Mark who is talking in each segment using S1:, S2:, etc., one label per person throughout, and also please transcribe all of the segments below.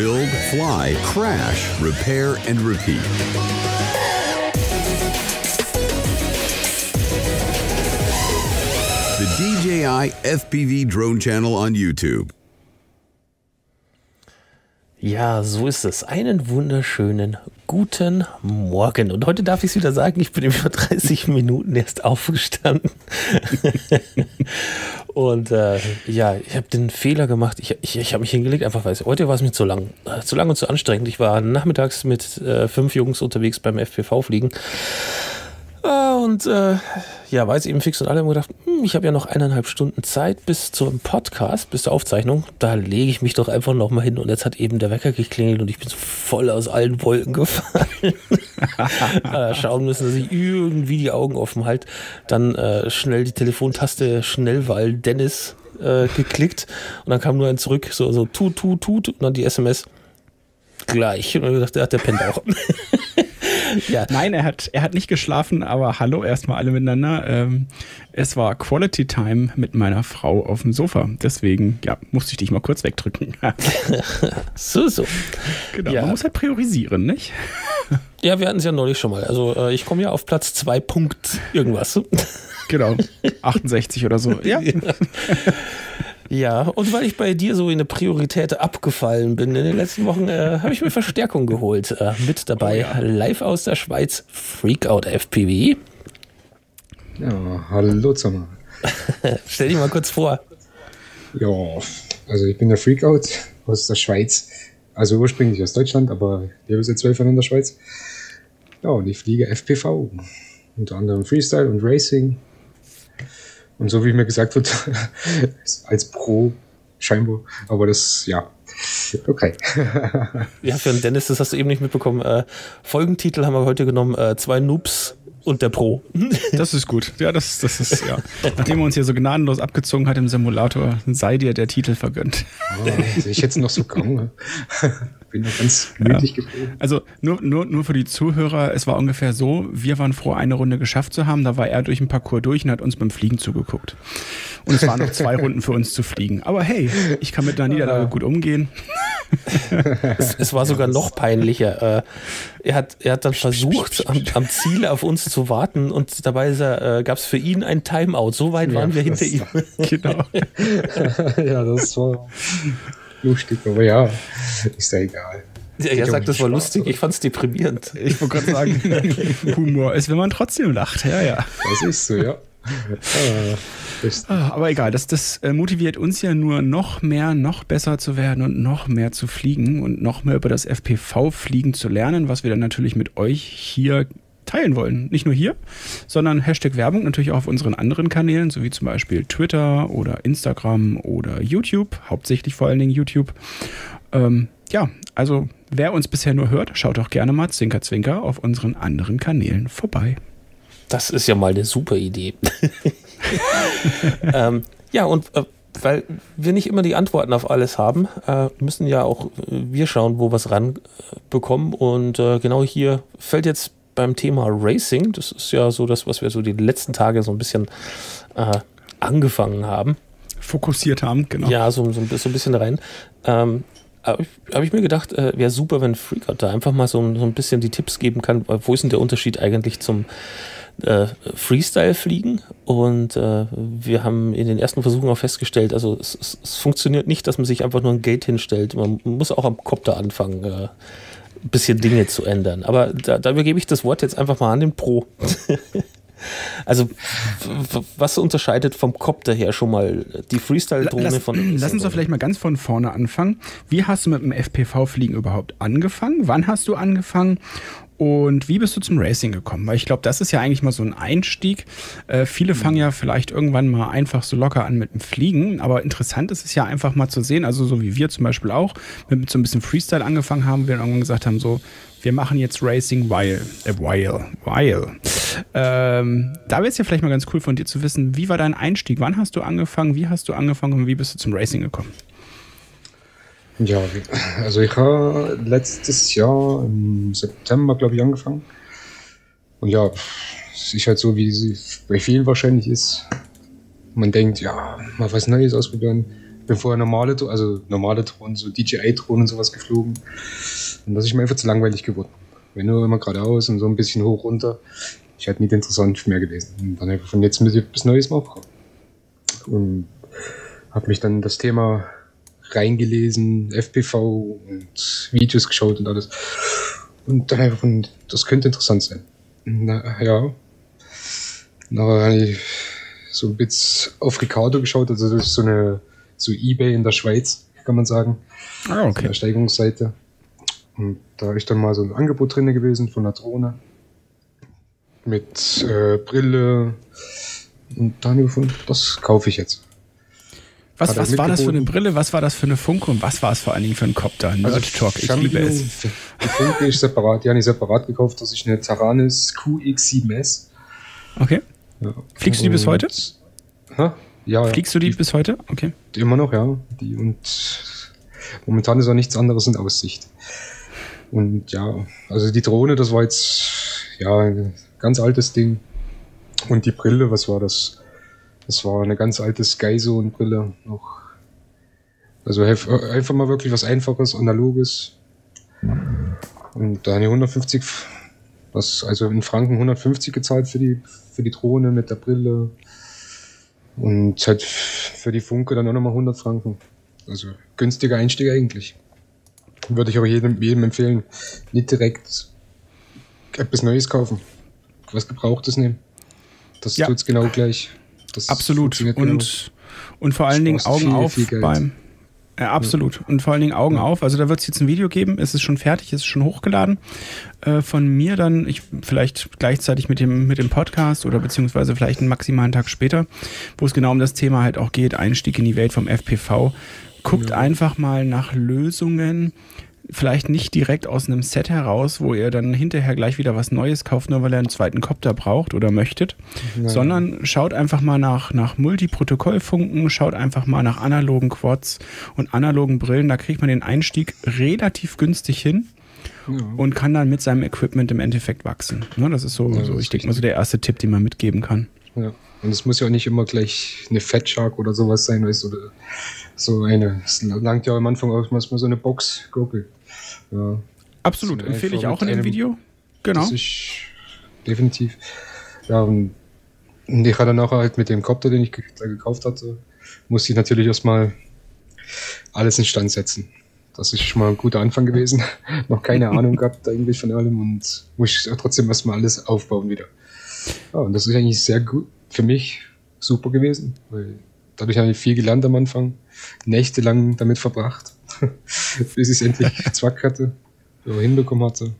S1: build, fly, crash, repair, and repeat. The DJI FPV Drone Channel on YouTube.
S2: Ja, so ist es. Einen wunderschönen guten Morgen. Und heute darf ich es wieder sagen, ich bin über 30 Minuten erst aufgestanden. und äh, ja, ich habe den Fehler gemacht. Ich, ich, ich habe mich hingelegt, einfach weil heute war es mir zu lang. Äh, zu lang und zu anstrengend. Ich war nachmittags mit äh, fünf Jungs unterwegs beim FPV-Fliegen. Äh, und äh, ja, jetzt eben fix und alle haben gedacht, hm, ich habe ja noch eineinhalb Stunden Zeit bis zum Podcast, bis zur Aufzeichnung. Da lege ich mich doch einfach noch mal hin. Und jetzt hat eben der Wecker geklingelt und ich bin so voll aus allen Wolken gefallen. äh, schauen müssen, dass ich irgendwie die Augen offen halte. Dann äh, schnell die Telefontaste Schnellwahl Dennis äh, geklickt und dann kam nur ein zurück, so, so tut, tut, tut und dann die SMS gleich. Und dann gedacht, der, der pennt auch.
S3: ja. Nein, er hat, er hat nicht geschlafen, aber hallo erstmal alle miteinander. Ähm, es war Quality Time mit meiner Frau auf dem Sofa. Deswegen, ja, musste ich dich mal kurz wegdrücken.
S2: so, so.
S3: Genau, ja. man muss halt priorisieren, nicht?
S2: ja, wir hatten es ja neulich schon mal. Also äh, ich komme ja auf Platz 2 Punkt irgendwas.
S3: genau, 68 oder so. Ja. ja.
S2: Ja, und weil ich bei dir so in der Priorität abgefallen bin in den letzten Wochen, äh, habe ich mir Verstärkung geholt. Äh, mit dabei oh, ja. live aus der Schweiz Freakout FPV.
S4: Ja, hallo zusammen.
S2: Stell dich mal kurz vor.
S4: Ja, also ich bin der Freakout aus der Schweiz. Also ursprünglich aus Deutschland, aber ich habe seit zwölf Jahren in der Schweiz. Ja, und ich fliege FPV. Unter anderem Freestyle und Racing und so wie mir gesagt wird, als Pro scheinbar. Aber das, ja. Okay.
S2: ja, für den Dennis, das hast du eben nicht mitbekommen. Äh, Folgentitel haben wir heute genommen: äh, Zwei Noobs und der Pro.
S3: Das ist gut. Ja, das, das ist, ja. Nachdem er uns hier so gnadenlos abgezogen hat im Simulator, sei dir der Titel vergönnt.
S4: Oh, ich jetzt noch so kaum bin noch ganz gemütlich ja. geblieben.
S3: Also nur, nur, nur für die Zuhörer, es war ungefähr so, wir waren froh, eine Runde geschafft zu haben. Da war er durch den Parcours durch und hat uns beim Fliegen zugeguckt. Und es waren noch zwei Runden für uns zu fliegen. Aber hey, ich kann mit einer Niederlage gut umgehen.
S2: es, es, war sogar noch peinlicher. Äh, er, hat, er hat dann versucht, am, am Ziel auf uns zu warten und dabei äh, gab es für ihn ein Timeout. So weit waren ja, wir hinter ihm. Genau.
S4: ja, das war lustig, aber ja, ist ja egal.
S2: Ja, er sagt, das war lustig, ich fand es deprimierend.
S3: Ich wollte gerade sagen, Humor ist, wenn man trotzdem lacht, ja, ja.
S4: Das ist so, ja.
S3: Ah, aber egal, das, das äh, motiviert uns ja nur noch mehr, noch besser zu werden und noch mehr zu fliegen und noch mehr über das FPV-Fliegen zu lernen, was wir dann natürlich mit euch hier teilen wollen. Nicht nur hier, sondern Hashtag Werbung natürlich auch auf unseren anderen Kanälen, so wie zum Beispiel Twitter oder Instagram oder YouTube, hauptsächlich vor allen Dingen YouTube. Ähm, ja, also wer uns bisher nur hört, schaut doch gerne mal Zwinker Zwinker auf unseren anderen Kanälen vorbei.
S2: Das ist ja mal eine super Idee. ähm, ja, und äh, weil wir nicht immer die Antworten auf alles haben, äh, müssen ja auch äh, wir schauen, wo wir es ranbekommen. Und äh, genau hier fällt jetzt beim Thema Racing. Das ist ja so das, was wir so die letzten Tage so ein bisschen äh, angefangen haben.
S3: Fokussiert haben, genau.
S2: Ja, so, so, so ein bisschen rein. Ähm, habe ich, hab ich, mir gedacht, äh, wäre super, wenn Freakout da einfach mal so, so, ein bisschen die Tipps geben kann. Wo ist denn der Unterschied eigentlich zum äh, Freestyle-Fliegen? Und äh, wir haben in den ersten Versuchen auch festgestellt, also es, es, es, funktioniert nicht, dass man sich einfach nur ein Gate hinstellt. Man muss auch am Kopter anfangen. Ein bisschen Dinge zu ändern. Aber da, da übergebe ich das Wort jetzt einfach mal an den Pro. Also, was unterscheidet vom Copter her schon mal die Freestyle-Drohne von.
S3: Lass uns doch vielleicht mal ganz von vorne anfangen. Wie hast du mit dem FPV-Fliegen überhaupt angefangen? Wann hast du angefangen? Und wie bist du zum Racing gekommen? Weil ich glaube, das ist ja eigentlich mal so ein Einstieg. Äh, viele fangen ja vielleicht irgendwann mal einfach so locker an mit dem Fliegen. Aber interessant ist es ja einfach mal zu sehen, also so wie wir zum Beispiel auch, mit so ein bisschen Freestyle angefangen haben, wir irgendwann gesagt haben, so, wir machen jetzt Racing while, äh, while, while. Ähm, da wäre es ja vielleicht mal ganz cool von dir zu wissen, wie war dein Einstieg? Wann hast du angefangen? Wie hast du angefangen und wie bist du zum Racing gekommen?
S4: Ja, also ich habe letztes Jahr im September, glaube ich, angefangen. Und ja, es ist halt so, wie es bei vielen wahrscheinlich ist. Man denkt, ja, mal was Neues ausprobieren. bin vorher normale, also normale Drohnen, so DJI-Drohnen und sowas geflogen. Und das ist mir einfach zu langweilig geworden. Wenn nur immer geradeaus und so ein bisschen hoch runter, ist halt nicht interessant mehr gewesen. Und dann einfach von jetzt bis Neues mal. Und habe mich dann das Thema reingelesen, FPV und Videos geschaut und alles. Und dann einfach von, das könnte interessant sein. Na, ja. Na, ich so ein bisschen auf Ricardo geschaut, also das ist so eine, so Ebay in der Schweiz, kann man sagen.
S3: Ah, okay.
S4: Der Steigungsseite. Und da ist dann mal so ein Angebot drin gewesen von der Drohne. Mit äh, Brille. Und dann gefunden, das kaufe ich jetzt.
S3: Was, was war das für eine Brille? Was war das für eine Funke? Und was war es vor allen Dingen für ein Copter? Nerd also Talk, ich liebe es.
S4: Die Funke ist separat, die habe ich separat gekauft. Das ist eine Taranis QX7S.
S3: Okay. Ja. Fliegst du die bis heute?
S4: Ha? Ja,
S3: Fliegst du die, die bis heute? Okay.
S4: Immer noch, ja. Die und momentan ist auch nichts anderes in Aussicht. Und ja, also die Drohne, das war jetzt ja ein ganz altes Ding. Und die Brille, was war das? Das war eine ganz alte Skyzone-Brille noch. Also einfach mal wirklich was Einfaches, Analoges. Und da eine 150, was, also in Franken 150 gezahlt für die, für die Drohne mit der Brille. Und halt für die Funke dann auch nochmal 100 Franken. Also günstiger Einstieg eigentlich. Würde ich aber jedem, jedem empfehlen, nicht direkt etwas Neues kaufen. Was Gebrauchtes nehmen. Das ja. tut's genau gleich.
S3: Das Absolut. Und, und vor allen Dingen Augen viel, auf viel beim. Ja, absolut. Und vor allen Dingen Augen ja. auf. Also da wird es jetzt ein Video geben. Es ist schon fertig, es ist schon hochgeladen. Äh, von mir dann, ich vielleicht gleichzeitig mit dem, mit dem Podcast oder beziehungsweise vielleicht einen maximalen Tag später, wo es genau um das Thema halt auch geht, Einstieg in die Welt vom FPV. Guckt ja. einfach mal nach Lösungen, vielleicht nicht direkt aus einem Set heraus, wo ihr dann hinterher gleich wieder was Neues kauft, nur weil ihr einen zweiten Copter braucht oder möchtet, Nein. sondern schaut einfach mal nach, nach Multiprotokollfunken, schaut einfach mal nach analogen Quads und analogen Brillen. Da kriegt man den Einstieg relativ günstig hin. Ja. Und kann dann mit seinem Equipment im Endeffekt wachsen. Ne, das ist so, ja, so ich denke mal, so der erste Tipp, den man mitgeben kann.
S4: Ja. Und es muss ja auch nicht immer gleich eine Fat Shark oder sowas sein, weißt du, oder so eine. Es langt ja am Anfang auch mal so eine Box Gurgel.
S3: Ja. Absolut, empfehle ich auch in dem Video. Genau. Das
S4: ist definitiv. Ja, und ich hatte auch halt mit dem Copter, den ich da gekauft hatte, musste ich natürlich erstmal alles in Stand setzen. Das ist schon mal ein guter Anfang gewesen. Noch keine Ahnung gehabt eigentlich von allem und muss ich trotzdem erstmal alles aufbauen wieder. Ja, und das ist eigentlich sehr gut für mich super gewesen, weil dadurch habe ich viel gelernt am Anfang, nächtelang damit verbracht bis ich es endlich zwack hatte, oder hinbekommen hatte.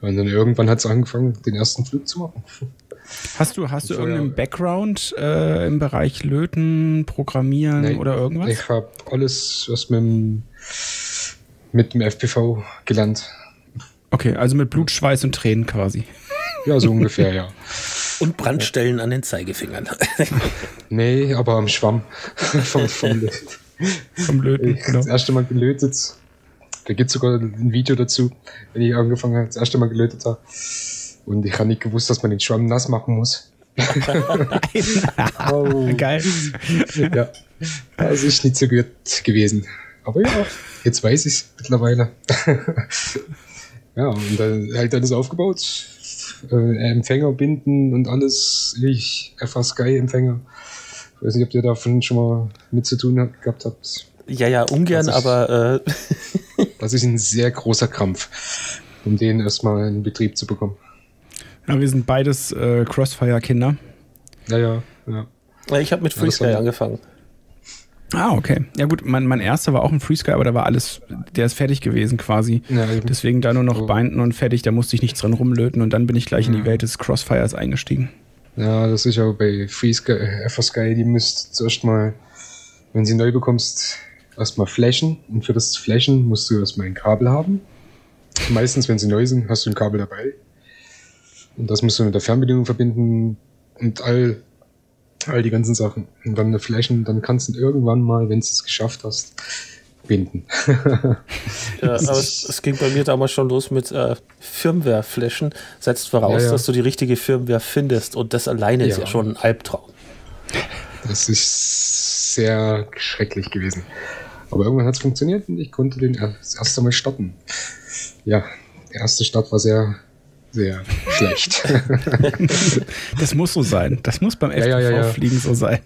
S4: Und dann irgendwann hat es angefangen, den ersten Flug zu machen.
S3: Hast du, hast du irgendeinen Background äh, im Bereich Löten, Programmieren Nein, oder irgendwas?
S4: Ich habe alles, was mit dem, mit dem FPV gelernt.
S3: Okay, also mit Blut, Schweiß und Tränen quasi.
S4: Ja, so ungefähr, ja.
S2: Und Brandstellen an den Zeigefingern.
S4: nee, aber am Schwamm vom, vom
S3: Vom Löten.
S4: Ich genau. Das erste Mal gelötet. Da gibt es sogar ein Video dazu, wenn ich angefangen habe, das erste Mal gelötet habe. Und ich habe nicht gewusst, dass man den Schwamm nass machen muss.
S3: oh. Geil.
S4: Ja, das ist nicht so gut gewesen. Aber ja, jetzt weiß ich es mittlerweile. ja, und dann halt alles aufgebaut. Äh, Empfänger binden und alles. Ich, FA Sky Empfänger. Ich weiß nicht, ob ihr davon schon mal mit zu tun habt, gehabt habt.
S2: Ja, ja, ungern, ist, aber.
S4: Äh das ist ein sehr großer Krampf, um den erstmal in Betrieb zu bekommen.
S3: Ja, wir sind beides äh, Crossfire-Kinder.
S4: Ja, ja, ja.
S2: Ich habe mit FreeSky ja, angefangen.
S3: Ah, okay. Ja gut, mein, mein erster war auch ein FreeSky, aber da war alles, der ist fertig gewesen quasi. Ja, Deswegen da nur noch oh. binden und fertig, da musste ich nichts dran rumlöten und dann bin ich gleich ja. in die Welt des Crossfires eingestiegen.
S4: Ja, das ist auch bei FreeSky, äh, FSky, die müsst zuerst mal, wenn sie neu bekommst, erstmal flashen. Und für das Flashen musst du erstmal ein Kabel haben. Meistens, wenn sie neu sind, hast du ein Kabel dabei. Und das musst du mit der Fernbedienung verbinden und all, all die ganzen Sachen. Und dann flashen, dann kannst du irgendwann mal, wenn du es geschafft hast, binden.
S2: ja, aber es, es, ging bei mir damals schon los mit äh, Firmware-Flashen. Setzt voraus, ja, ja. dass du die richtige Firmware findest und das alleine ja. ist ja schon ein Albtraum.
S4: Das ist sehr schrecklich gewesen. Aber irgendwann hat es funktioniert und ich konnte den das erste Mal starten. Ja, der erste Start war sehr, sehr schlecht.
S3: das muss so sein. Das muss beim FPV-Fliegen ja, ja, so sein.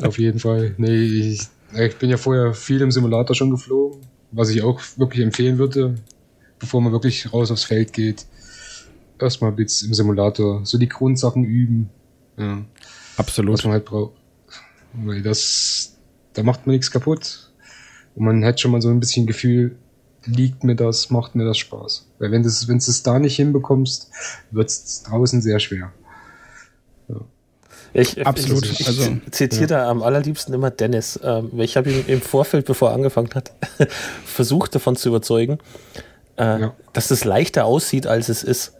S4: Auf jeden Fall. Nee, ich, ich bin ja vorher viel im Simulator schon geflogen, was ich auch wirklich empfehlen würde, bevor man wirklich raus aufs Feld geht. Erstmal ein bisschen im Simulator so die Grundsachen üben. Ja.
S3: Absolut.
S4: Was man halt braucht. Weil das, da macht man nichts kaputt. Und man hat schon mal so ein bisschen Gefühl, liegt mir das, macht mir das Spaß. Weil wenn du es da nicht hinbekommst, wird es draußen sehr schwer.
S2: Ich, Absolut. Ich, ich also, zitiere ja. da am allerliebsten immer Dennis. Ähm, ich habe ihn im Vorfeld, bevor er angefangen hat, versucht davon zu überzeugen, äh, ja. dass es leichter aussieht, als es ist.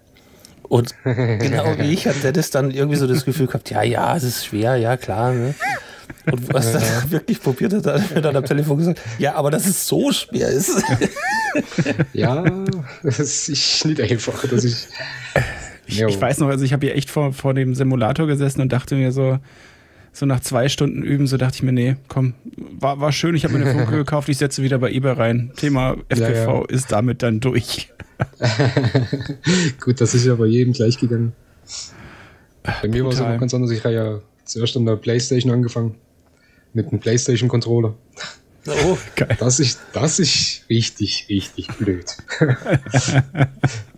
S2: Und genau wie ich hat Dennis dann irgendwie so das Gefühl gehabt, ja, ja, es ist schwer, ja, klar. Ne? Und was ja, dann wirklich probiert hat, hat mir dann am Telefon gesagt, ja, aber dass es so schwer ist.
S4: ja, das ist nicht einfach, dass ich.
S3: Ich, ich weiß noch, also ich habe hier echt vor, vor dem Simulator gesessen und dachte mir so, so nach zwei Stunden üben, so dachte ich mir, nee, komm, war, war schön, ich habe mir eine Funke gekauft, ich setze wieder bei eBay rein. Thema FPV ja, ja. ist damit dann durch.
S4: Gut, das ist ja bei jedem gleich gegangen. Bei mir war es immer ganz anders. Ich habe ja zuerst an der Playstation angefangen. Mit einem Playstation-Controller. Oh, geil. Das ist, das ist richtig, richtig blöd.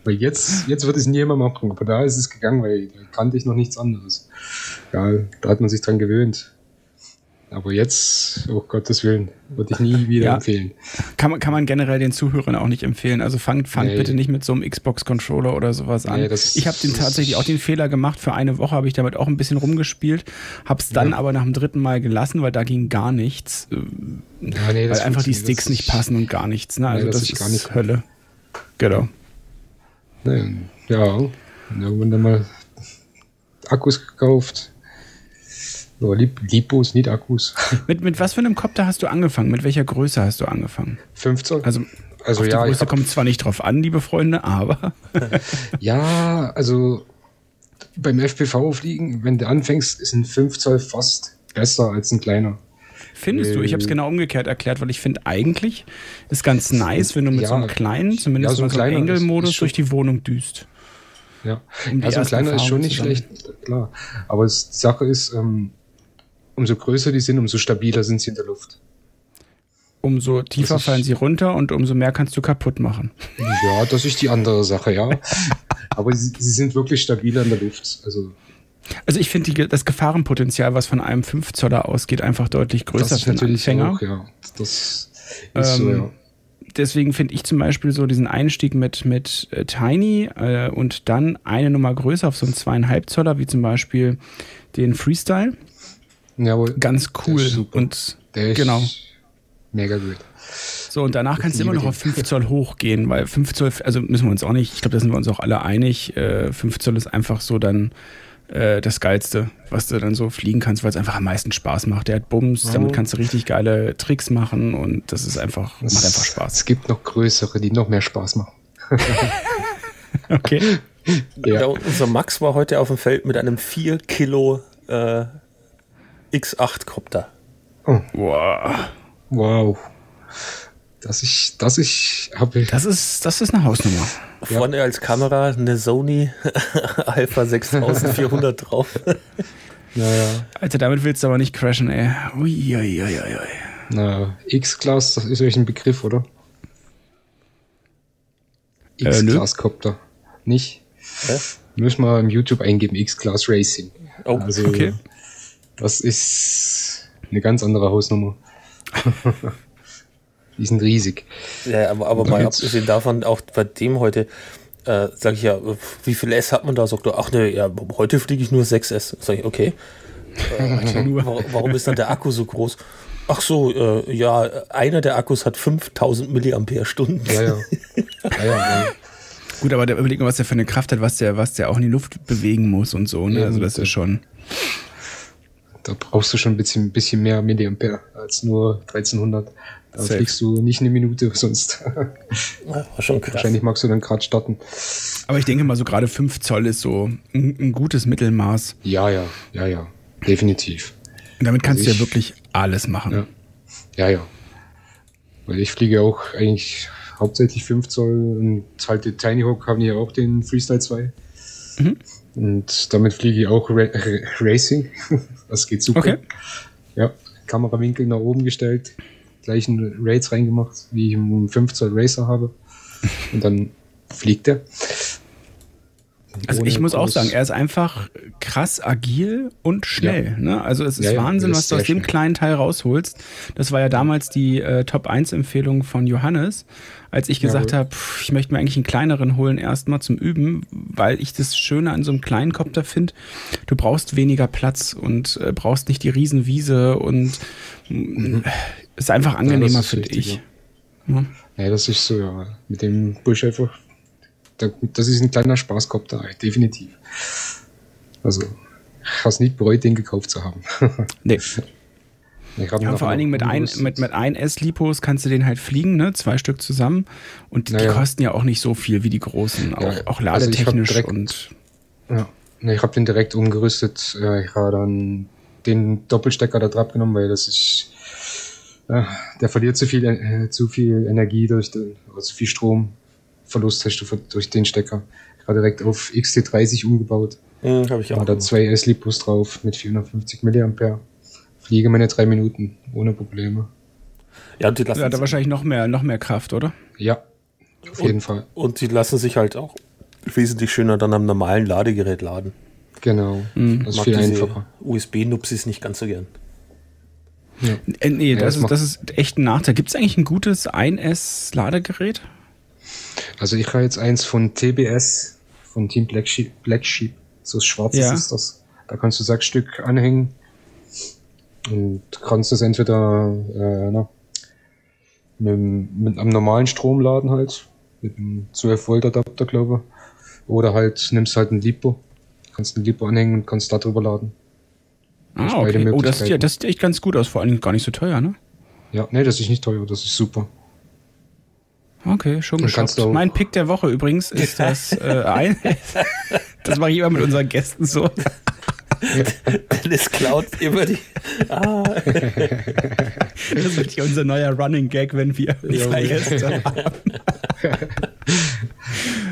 S4: weil jetzt, jetzt wird es nie mehr machen, aber da ist es gegangen, weil da kannte ich noch nichts anderes. Ja, da hat man sich dran gewöhnt. Aber jetzt, oh Gottes Willen, würde ich nie wieder ja. empfehlen.
S3: Kann man, kann man generell den Zuhörern auch nicht empfehlen. Also fangt, fangt nee. bitte nicht mit so einem Xbox-Controller oder sowas an. Nee, ich habe den tatsächlich auch den Fehler gemacht. Für eine Woche habe ich damit auch ein bisschen rumgespielt. Habe es dann ja. aber nach dem dritten Mal gelassen, weil da ging gar nichts. Ja, nee, weil einfach die Sticks nicht passen und gar nichts. Ne? Also das, das ist gar nicht Hölle. Genau.
S4: ja, irgendwann dann mal Akkus gekauft so, Lipos, nicht Akkus.
S3: Mit, mit was für einem Kopter hast du angefangen? Mit welcher Größe hast du angefangen?
S4: 15.
S3: Also, also auf ja, die Größe kommt zwar nicht drauf an, liebe Freunde, aber.
S4: ja, also beim FPV-Fliegen, wenn du anfängst, ist ein 5 Zoll fast besser als ein kleiner.
S3: Findest du? Ich habe es genau umgekehrt erklärt, weil ich finde eigentlich ist ganz nice, wenn du mit ja, so einem kleinen, zumindest ja, so, so einem Engel-Modus durch die Wohnung düst.
S4: Ja, um also ein kleiner ist schon nicht schlecht, klar. Aber die Sache ist, ähm, umso größer die sind, umso stabiler sind sie in der Luft.
S3: Umso tiefer fallen sie runter und umso mehr kannst du kaputt machen.
S4: Ja, das ist die andere Sache, ja. Aber sie, sie sind wirklich stabiler in der Luft. Also,
S3: also ich finde das Gefahrenpotenzial, was von einem 5 Zoller ausgeht, einfach deutlich größer für einen Anfänger. Auch,
S4: ja. Das
S3: ist ähm, so, ja. Deswegen finde ich zum Beispiel so diesen Einstieg mit, mit äh, Tiny äh, und dann eine Nummer größer auf so einen zweieinhalb Zoller, wie zum Beispiel den Freestyle. Jawohl. Ganz cool. Und
S4: der ist genau. Mega gut.
S3: So, und danach kannst du immer noch auf 5 Zoll hochgehen, weil 5 Zoll, also müssen wir uns auch nicht, ich glaube, da sind wir uns auch alle einig, äh, 5 Zoll ist einfach so dann äh, das Geilste, was du dann so fliegen kannst, weil es einfach am meisten Spaß macht. Der hat Bums, oh. damit kannst du richtig geile Tricks machen und das ist einfach, es, macht einfach Spaß.
S4: Es gibt noch größere, die noch mehr Spaß machen.
S2: okay. Ja. ja. unser Max war heute auf dem Feld mit einem 4 Kilo äh, X8-Copter.
S4: Oh. Wow. Wow. Dass ich, dass ich habe.
S3: Das ist, das ist eine Hausnummer.
S2: Vorne ja. als Kamera eine Sony Alpha 6400 drauf.
S3: Naja. Alter, damit willst du aber nicht crashen, ey.
S4: Uiuiuiui. Na, X-Class, das ist euch ein Begriff, oder? Äh, X-Class-Copter. Nicht? Hä? Müssen wir im YouTube eingeben, X-Class Racing. Oh, also, okay. Das ist eine ganz andere Hausnummer. die sind riesig.
S2: Ja, aber, aber mal abgesehen davon, auch bei dem heute, äh, sage ich ja, wie viel S hat man da? Sagt er, ach ne, ja, heute fliege ich nur 6S. Sag ich, okay. Äh, warum ist dann der Akku so groß? Ach so, äh, ja, einer der Akkus hat 5000 Milliampere-Stunden.
S4: Ja, ja. ja, ja
S3: Gut, aber der überleg mal, was der für eine Kraft hat, was der, was der auch in die Luft bewegen muss und so. Ne? also das ist schon
S4: da brauchst du schon ein bisschen, bisschen mehr Milliampere als nur 1300. Da Safe. fliegst du nicht eine Minute sonst.
S2: Ja, schon krass.
S4: Wahrscheinlich magst du dann gerade starten.
S3: Aber ich denke mal, so gerade 5 Zoll ist so ein, ein, gutes Mittelmaß.
S4: Ja, ja, ja, ja. Definitiv.
S3: Und damit kannst
S4: Also
S3: du ja
S4: ich-
S3: wirklich alles machen.
S4: Ja. Ja, ja. Weil ich fliege auch eigentlich hauptsächlich 5 Zoll und halt die Tiny Hawk haben ja auch den Freestyle 2.
S3: Mhm.
S4: Und damit fliege ich auch Ra Ra Racing. Das geht super.
S3: Okay.
S4: Ja, Kamerawinkel nach oben gestellt, gleichen Rates reingemacht, wie ich einen 5 Zoll Racer habe. Und dann fliegt er.
S3: Also ich muss auch sagen, er ist einfach krass agil und schnell. Ne? Also es ist
S4: Ja, ja,
S3: Wahnsinn,
S4: ist
S3: was du aus dem
S4: schnell.
S3: kleinen Teil rausholst. Das war ja damals die äh, Top-1-Empfehlung von Johannes, als ich gesagt
S4: Jawohl.
S3: habe, ich möchte mir eigentlich einen kleineren holen erstmal zum Üben, weil ich das Schöne an so einem kleinen Kopter finde, du brauchst weniger Platz und äh, brauchst nicht die Riesenwiese und mm, ist einfach angenehmer,
S4: ist
S3: finde ich. Ja.
S4: Ja, das ist so, ja. Mit dem Busch einfach. da- Das ist ein kleiner Spaßkopter, definitiv. Also, ich habe nicht bereut, den gekauft zu haben.
S3: Nee. Ja, vor allen Dingen mit ein, mit, mit ein S-Lipos kannst du den halt fliegen, ne? Zwei Stück zusammen. Und die
S4: Naja.
S3: kosten ja auch nicht so viel wie die großen, auch,
S4: Ja,
S3: auch
S4: also ich hab
S3: ladetechnisch
S4: direkt-
S3: und
S4: Ja, ne, ich habe den direkt umgerüstet. Äh, Ich habe dann den Doppelstecker da drauf genommen, weil das ist. Ja, der verliert zu viel, äh, zu viel Energie durch den, also viel Stromverlust hast du durch den Stecker. Ich habe direkt auf XT30 umgebaut.
S2: Hm, Habe ich auch.
S4: War da zwei S-Lipos drauf mit 450 mA. Fliege meine drei Minuten ohne Probleme.
S2: Ja, und die lassen
S3: ja, da
S2: sich-
S3: wahrscheinlich noch mehr, noch mehr Kraft, oder?
S4: Ja, auf jeden Fall.
S2: Und die lassen sich halt auch wesentlich schöner dann am normalen Ladegerät laden.
S4: Genau.
S3: Mhm.
S4: Das ist
S2: Mag
S4: viel
S2: diese
S4: einfacher.
S2: USB-Nupsis nicht ganz so gern.
S3: Äh, nee,
S4: Ja,
S3: das,
S4: das
S3: ist, das ist echt ein Nachteil. Gibt es eigentlich ein gutes 1S-Ladegerät?
S4: Also ich habe jetzt eins von TBS, von Team Black Sheep. Black Sheep. So schwarzes
S3: Ja.
S4: ist das. Da kannst du sechs Stück anhängen. Und kannst das entweder äh, na, mit, mit einem normalen Strom laden halt. Mit einem 12 Volt Adapter, glaube ich. Oder halt nimmst halt ein Lipo. Kannst ein Lipo anhängen und kannst da drüber laden.
S3: Ah,
S4: beide
S3: okay. Oh, das sieht, ja, das sieht echt ganz gut aus, vor allem gar nicht so teuer, ne?
S4: Ja, nee, das ist nicht teuer, das ist super.
S3: Okay, schon geschafft. Mein Pick der Woche übrigens ist das äh, ein. das mache ich immer mit unseren Gästen so.
S2: Dennis klaut immer die. Ah,
S3: Das wird ja unser neuer Running Gag, wenn wir zwei Gäste haben.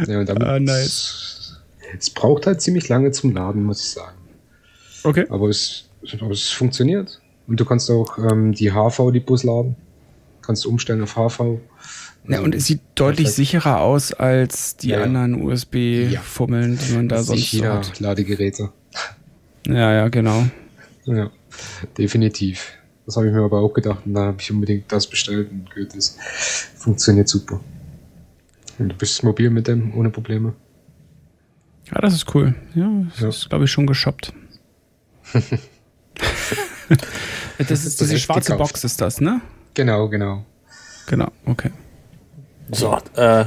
S4: Ja, und damit,
S3: Ah, nice.
S4: Es braucht halt ziemlich lange zum Laden, muss ich sagen.
S3: Okay.
S4: Aber es, aber es funktioniert. Und du kannst auch ähm, die HV-Depots laden. Kannst du umstellen auf HV.
S3: Ja, und es sieht deutlich
S4: Perfekt.
S3: sicherer aus als die
S4: Ja, ja.
S3: anderen USB-Fummeln, die man da sonst hat.
S4: Ladegeräte.
S3: Ja, ja, genau.
S4: Ja, definitiv. Das habe ich mir aber auch gedacht. Und da habe ich unbedingt das bestellt und gut, das funktioniert super. Und du bist mobil mit dem, ohne Probleme.
S3: Ja, das ist cool. Ja, das
S4: Ja.
S3: ist, glaube ich, schon geshoppt. das ist diese schwarze
S4: gekauft.
S3: Box, ist das, ne?
S4: Genau, genau.
S3: Genau, okay.
S2: so, äh,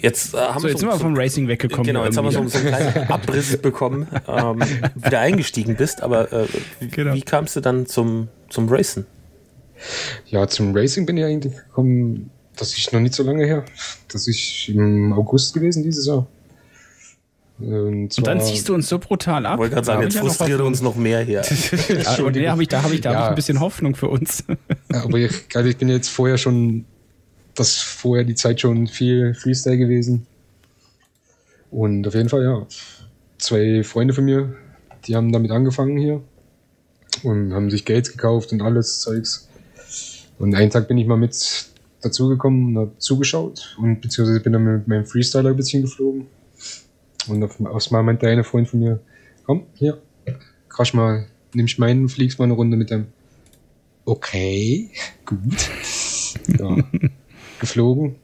S2: jetzt äh, haben
S3: So, jetzt sind wir vom Racing weggekommen.
S2: Genau, jetzt haben wir so, so einen kleinen Abriss bekommen, ähm, wie du eingestiegen bist, aber äh, wie,
S3: Genau.
S2: wie kamst du dann zum, zum Racen?
S4: Ja, zum Racing bin ich eigentlich gekommen, das ist noch nicht so lange her. Das ist im August gewesen dieses Jahr. Und,
S3: Und dann ziehst du uns so brutal ab.
S2: Ich wollte gerade sagen, jetzt
S3: ja
S2: frustriere uns noch mehr hier.
S3: Aber nee, hab ich, da habe ich, da hab ich
S4: Ja.
S3: ein bisschen Hoffnung für uns.
S4: Ja, aber ich, also ich bin jetzt vorher schon, das vorher die Zeit schon viel Freestyle gewesen. Und auf jeden Fall, ja, zwei Freunde von mir, die haben damit angefangen hier und haben sich Gates gekauft und alles Zeugs. Und einen Tag bin ich mal mit dazugekommen und hab zugeschaut und beziehungsweise bin dann mit meinem Freestyler ein bisschen geflogen. Und auf, aus mal meinte einer Freund von mir, komm, hier, krasch mal, nimmst meinen, fliegst mal eine Runde mit dem. Okay, gut. Ja, geflogen.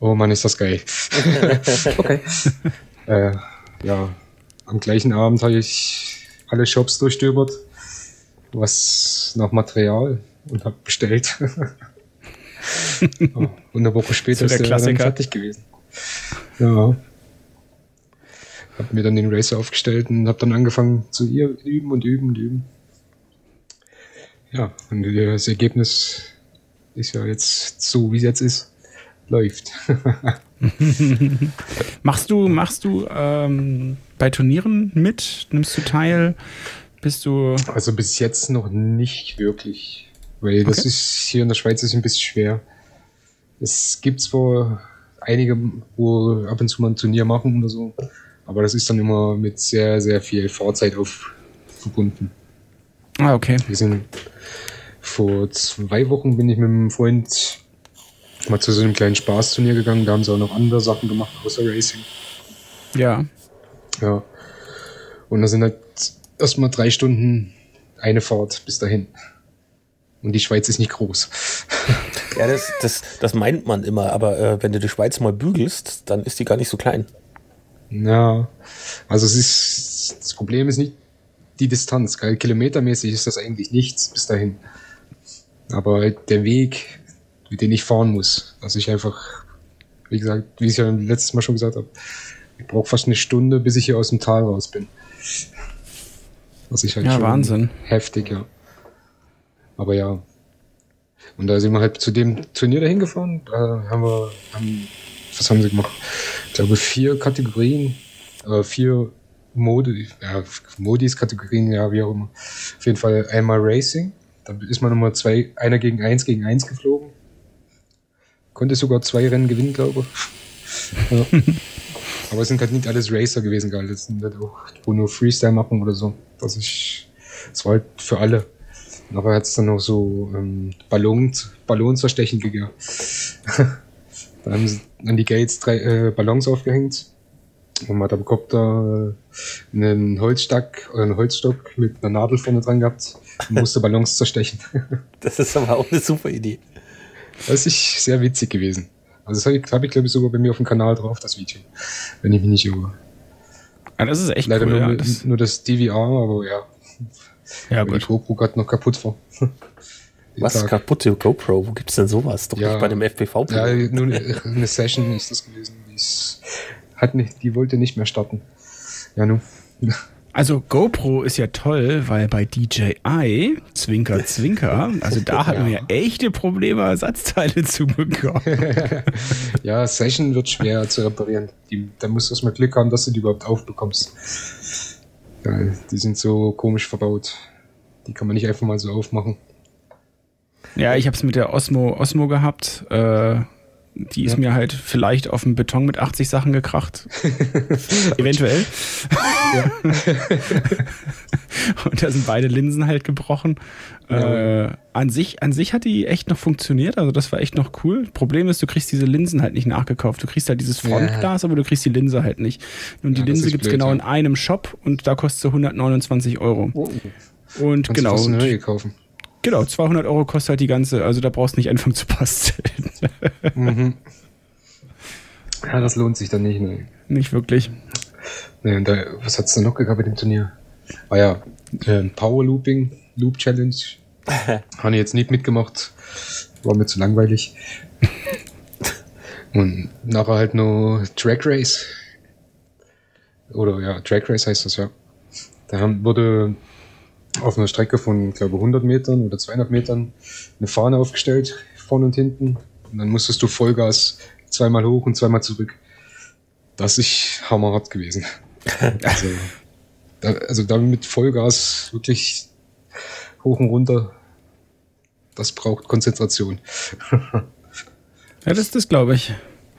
S4: Oh Mann, ist das geil. okay. Äh, ja, am gleichen Abend habe ich alle Shops durchstöbert, was nach Material und habe bestellt. Ja, und eine Woche später
S3: der
S4: ist der dann
S3: Klassiker.
S4: fertig gewesen. Ja. Hab mir dann den Racer aufgestellt und habe dann angefangen zu ihr üben und üben und üben. Ja, und das Ergebnis ist ja jetzt so, wie es jetzt ist, läuft.
S3: Machst du, machst du ähm, bei Turnieren mit? Nimmst du teil? Bist du.
S4: Also bis jetzt noch nicht wirklich. Weil das
S3: Okay.
S4: ist hier in der Schweiz ist ein bisschen schwer. Es gibt zwar einige, wo ab und zu mal ein Turnier machen oder so, aber das ist dann immer mit sehr, sehr viel Fahrzeit auf verbunden.
S3: Ah, okay.
S4: Wir sind vor zwei Wochen bin ich mit einem Freund mal zu so einem kleinen Spaßturnier gegangen. Da haben sie auch noch andere Sachen gemacht außer Racing.
S3: Ja.
S4: Ja. Und da sind halt erstmal drei Stunden eine Fahrt bis dahin. Und die Schweiz ist nicht groß.
S2: Ja, das, das, das meint man immer, aber äh, wenn du die Schweiz mal bügelst, dann ist die gar nicht so klein.
S4: Ja, also es ist, das Problem ist nicht die Distanz, kilometermäßig ist das eigentlich nichts bis dahin. Aber halt der Weg, den ich fahren muss, dass ich einfach, wie gesagt, wie ich ja letztes Mal schon gesagt habe, ich brauche fast eine Stunde, bis ich hier aus dem Tal raus bin. Was ich halt
S3: Ja,
S4: schon
S3: Wahnsinn.
S4: heftig, ja. Aber ja. Und da sind wir halt zu dem Turnier dahin gefahren. Da haben wir, haben, was haben sie gemacht? Ich glaube, vier Kategorien, äh, vier Modi, ja, Modis, Kategorien, ja, wie auch immer. Auf jeden Fall einmal Racing. Da ist man nochmal zwei, einer gegen eins gegen eins geflogen. Konnte sogar zwei Rennen gewinnen, glaube ich. Ja. Aber es sind halt nicht alles Racer gewesen, geil. Das sind halt auch, wo nur Freestyle machen oder so. Das ist, das war halt für alle. Nachher hat es dann noch so ähm, Ballons, Ballons verstechen gegeben. da haben sie an die Gates drei äh, Ballons aufgehängt. Und man hat am Kopf da äh, einen Holzstock einen Holzstock mit einer Nadel vorne dran gehabt musste Ballons zerstechen.
S2: Das ist aber auch eine super Idee.
S4: Das ist sehr witzig gewesen. Also das habe ich, hab ich glaube ich, sogar bei mir auf dem Kanal drauf, das Video. Wenn ich mich nicht irre.
S3: Ja, das ist echt
S4: Leider
S3: cool.
S4: nur,
S3: ja, das,
S4: nur das DVR, aber ja.
S3: ja,
S4: weil die
S3: gut.
S4: GoPro gerade noch kaputt war.
S2: Was?
S4: Tag.
S2: Kaputte GoPro? Wo gibt's denn sowas? Doch
S4: Ja.
S2: nicht bei dem FPV.
S4: Ja, nur eine, eine Session ist das gewesen. Die hat nicht, die wollte nicht mehr starten. Ja, nun.
S3: Also GoPro ist ja toll, weil bei DJI, Zwinker, Zwinker, also da hatten wir ja echte Probleme, Ersatzteile zu bekommen.
S4: Ja, Session wird schwer zu reparieren. Die, da musst du erstmal Glück haben, dass du die überhaupt aufbekommst. Ja, die sind so komisch verbaut. Die kann man nicht einfach mal so aufmachen.
S3: Ja, ich habe es mit der Osmo, Osmo gehabt. Äh, die ist
S4: Ja.
S3: mir halt vielleicht auf dem Beton mit 80 Sachen gekracht. Eventuell. Und da sind beide Linsen halt gebrochen.
S4: Ja.
S3: Äh, an, sich, an sich hat die echt noch funktioniert, also das war echt noch cool. Problem ist, du kriegst diese Linsen halt nicht nachgekauft. Du kriegst halt dieses
S4: Ja.
S3: Frontglas, aber du kriegst die Linse halt nicht. Und die
S4: Ja,
S3: Linse gibt's
S4: blöd,
S3: genau
S4: ja.
S3: in einem Shop und da kostet sie 129 Euro. Und
S4: Kannst
S3: genau.
S4: du eine neue kaufen.
S3: Genau, 200 Euro kostet halt die ganze, also da brauchst du nicht anfangen zu basteln.
S4: Mhm. Ja, das lohnt sich dann nicht. Ne.
S3: nicht wirklich.
S4: Ne, und da, was hat's denn noch gehabt bei dem Turnier? Ah ja, äh, Power Looping, Loop Challenge. Habe ich jetzt nicht mitgemacht. War mir zu langweilig. Und nachher halt nur Track Race. Oder ja, Track Race heißt das ja. Da haben, wurde auf einer Strecke von, glaube 100 Metern oder 200 Metern eine Fahne aufgestellt, vorne und hinten. Und dann musstest du Vollgas zweimal hoch und zweimal zurück. Das ist hammerhart gewesen. Also, da, also da mit Vollgas wirklich hoch und runter, das braucht Konzentration.
S3: Ja, das, das glaube ich.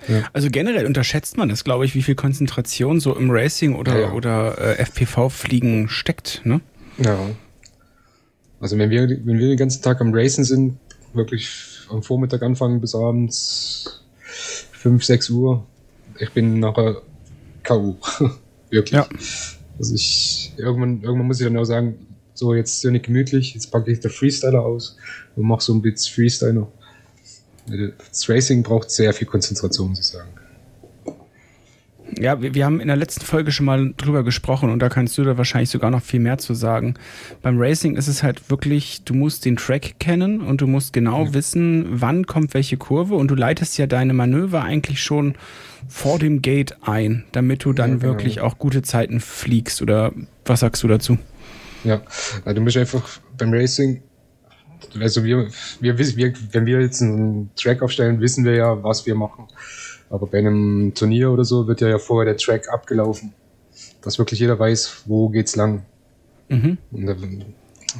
S4: Ja.
S3: Also generell unterschätzt man das, glaube ich, wie viel Konzentration so im Racing oder,
S4: Ja, ja.
S3: oder äh, FPV-Fliegen steckt. Ne?
S4: Ja. Also wenn wir, wenn wir den ganzen Tag am Racen sind, wirklich am Vormittag anfangen bis abends 5, 6 Uhr, ich bin nachher K.O. wirklich.
S3: Ja.
S4: Also ich, irgendwann, irgendwann muss ich dann auch sagen, so jetzt ist ja nicht gemütlich, jetzt packe ich der Freestyler aus und mache so ein bisschen Freestyler. Das Racing braucht sehr viel Konzentration, muss ich sagen.
S3: Ja, wir, wir haben in der letzten Folge schon mal drüber gesprochen und da kannst du da wahrscheinlich sogar noch viel mehr zu sagen. Beim Racing ist es halt wirklich, du musst den Track kennen und du musst genau wissen, wann kommt welche Kurve und du leitest ja deine Manöver eigentlich schon vor dem Gate ein, damit du dann
S4: Ja, genau.
S3: wirklich auch gute Zeiten fliegst oder was sagst du dazu?
S4: Ja, du musst einfach beim Racing, also wir, wir, wir, wenn wir jetzt einen Track aufstellen, wissen wir ja, was wir machen. Aber bei einem Turnier oder so wird ja, ja vorher der Track abgelaufen. Dass wirklich jeder weiß, wo geht's lang. Mhm. Und, dann,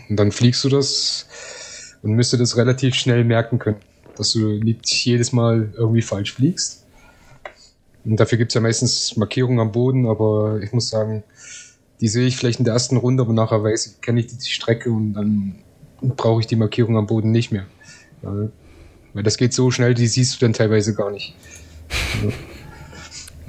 S4: und dann fliegst du das und müsste das relativ schnell merken können, dass du nicht jedes Mal irgendwie falsch fliegst. Und dafür gibt es ja meistens Markierungen am Boden, aber ich muss sagen, die sehe ich vielleicht in der ersten Runde, aber nachher weiß ich, kenne ich die Strecke und dann brauche ich die Markierung am Boden nicht mehr. Ja, weil das geht so schnell, die siehst du dann teilweise gar nicht.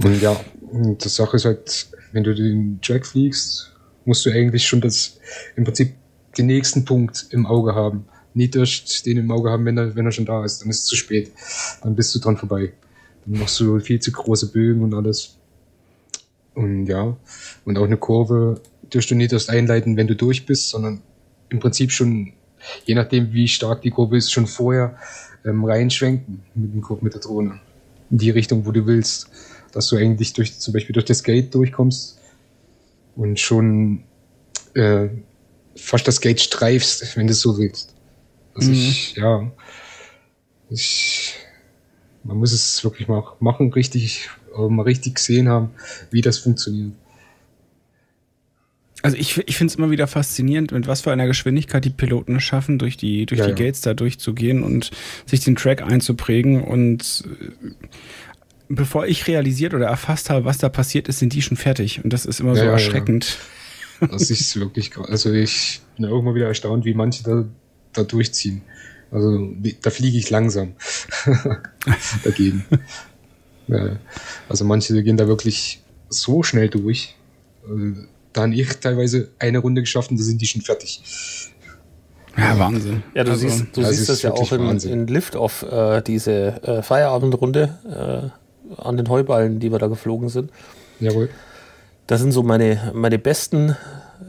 S4: Und ja, und das Sache ist halt, wenn du den Track fliegst, musst du eigentlich schon das im Prinzip den nächsten Punkt im Auge haben. Nicht erst den im Auge haben, wenn er, wenn er schon da ist. Dann ist es zu spät. Dann bist du dran vorbei. Dann machst du viel zu große Bögen und alles. Und ja, und auch eine Kurve dürfst du nicht erst einleiten, wenn du durch bist, sondern im Prinzip schon, je nachdem wie stark die Kurve ist, schon vorher ähm, reinschwenken mit, dem, mit der Drohne. In die Richtung, wo du willst. Dass du eigentlich durch, zum Beispiel durch das Gate durchkommst und schon äh, fast das Gate streifst, wenn du so willst. Also mhm. ich, ja, ich, man muss es wirklich mal machen, richtig, mal richtig gesehen haben, wie das funktioniert.
S3: Also ich, ich finde es immer wieder faszinierend, mit was für einer Geschwindigkeit die Piloten es schaffen, durch die, durch ja, die. Gates da durchzugehen und sich den Track einzuprägen. Und äh, bevor ich realisiert oder erfasst habe, was da passiert ist, sind die schon fertig. Und das ist immer so erschreckend.
S4: Das ist wirklich, also ich bin auch immer wieder erstaunt, wie manche da, da durchziehen. Also da fliege ich langsam dagegen. also manche gehen da wirklich so schnell durch. Da habe ich teilweise eine Runde geschafft und da sind die schon fertig.
S3: Ja, Wahnsinn.
S2: Ja, du also, siehst, du siehst das ja auch in, in Liftoff, äh, diese äh, Feierabendrunde äh, an den Heuballen, die wir da geflogen sind.
S4: Jawohl.
S2: Das sind so meine, meine besten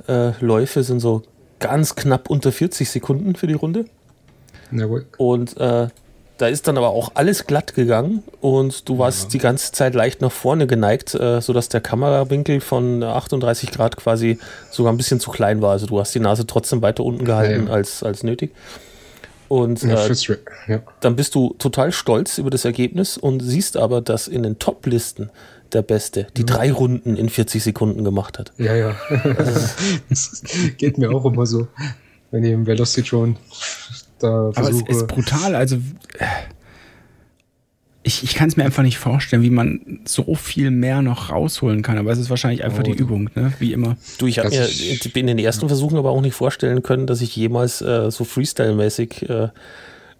S2: äh, Läufe, sind so ganz knapp unter 40 Sekunden für die Runde.
S4: Jawohl.
S2: Und äh, da ist dann aber auch alles glatt gegangen und du warst ja. die ganze Zeit leicht nach vorne geneigt, äh, sodass der Kamerawinkel von 38 Grad quasi sogar ein bisschen zu klein war. Also du hast die Nase trotzdem weiter unten gehalten ja, ja. Als, als nötig. Und äh, dann bist du total stolz über das Ergebnis und siehst aber, dass in den Top-Listen der Beste die drei Runden in 40 Sekunden gemacht hat.
S4: Ja, ja. das geht mir auch immer so, wenn ich im Velocitron
S3: da versuche. Aber es ist brutal. Also ich, ich kann es mir einfach nicht vorstellen, wie man so viel mehr noch rausholen kann. Aber es ist wahrscheinlich einfach oh, die Übung, ne? wie immer.
S2: Du, ich habe mir in den ersten Versuchen aber auch nicht vorstellen können, dass ich jemals äh, so Freestyle-mäßig äh,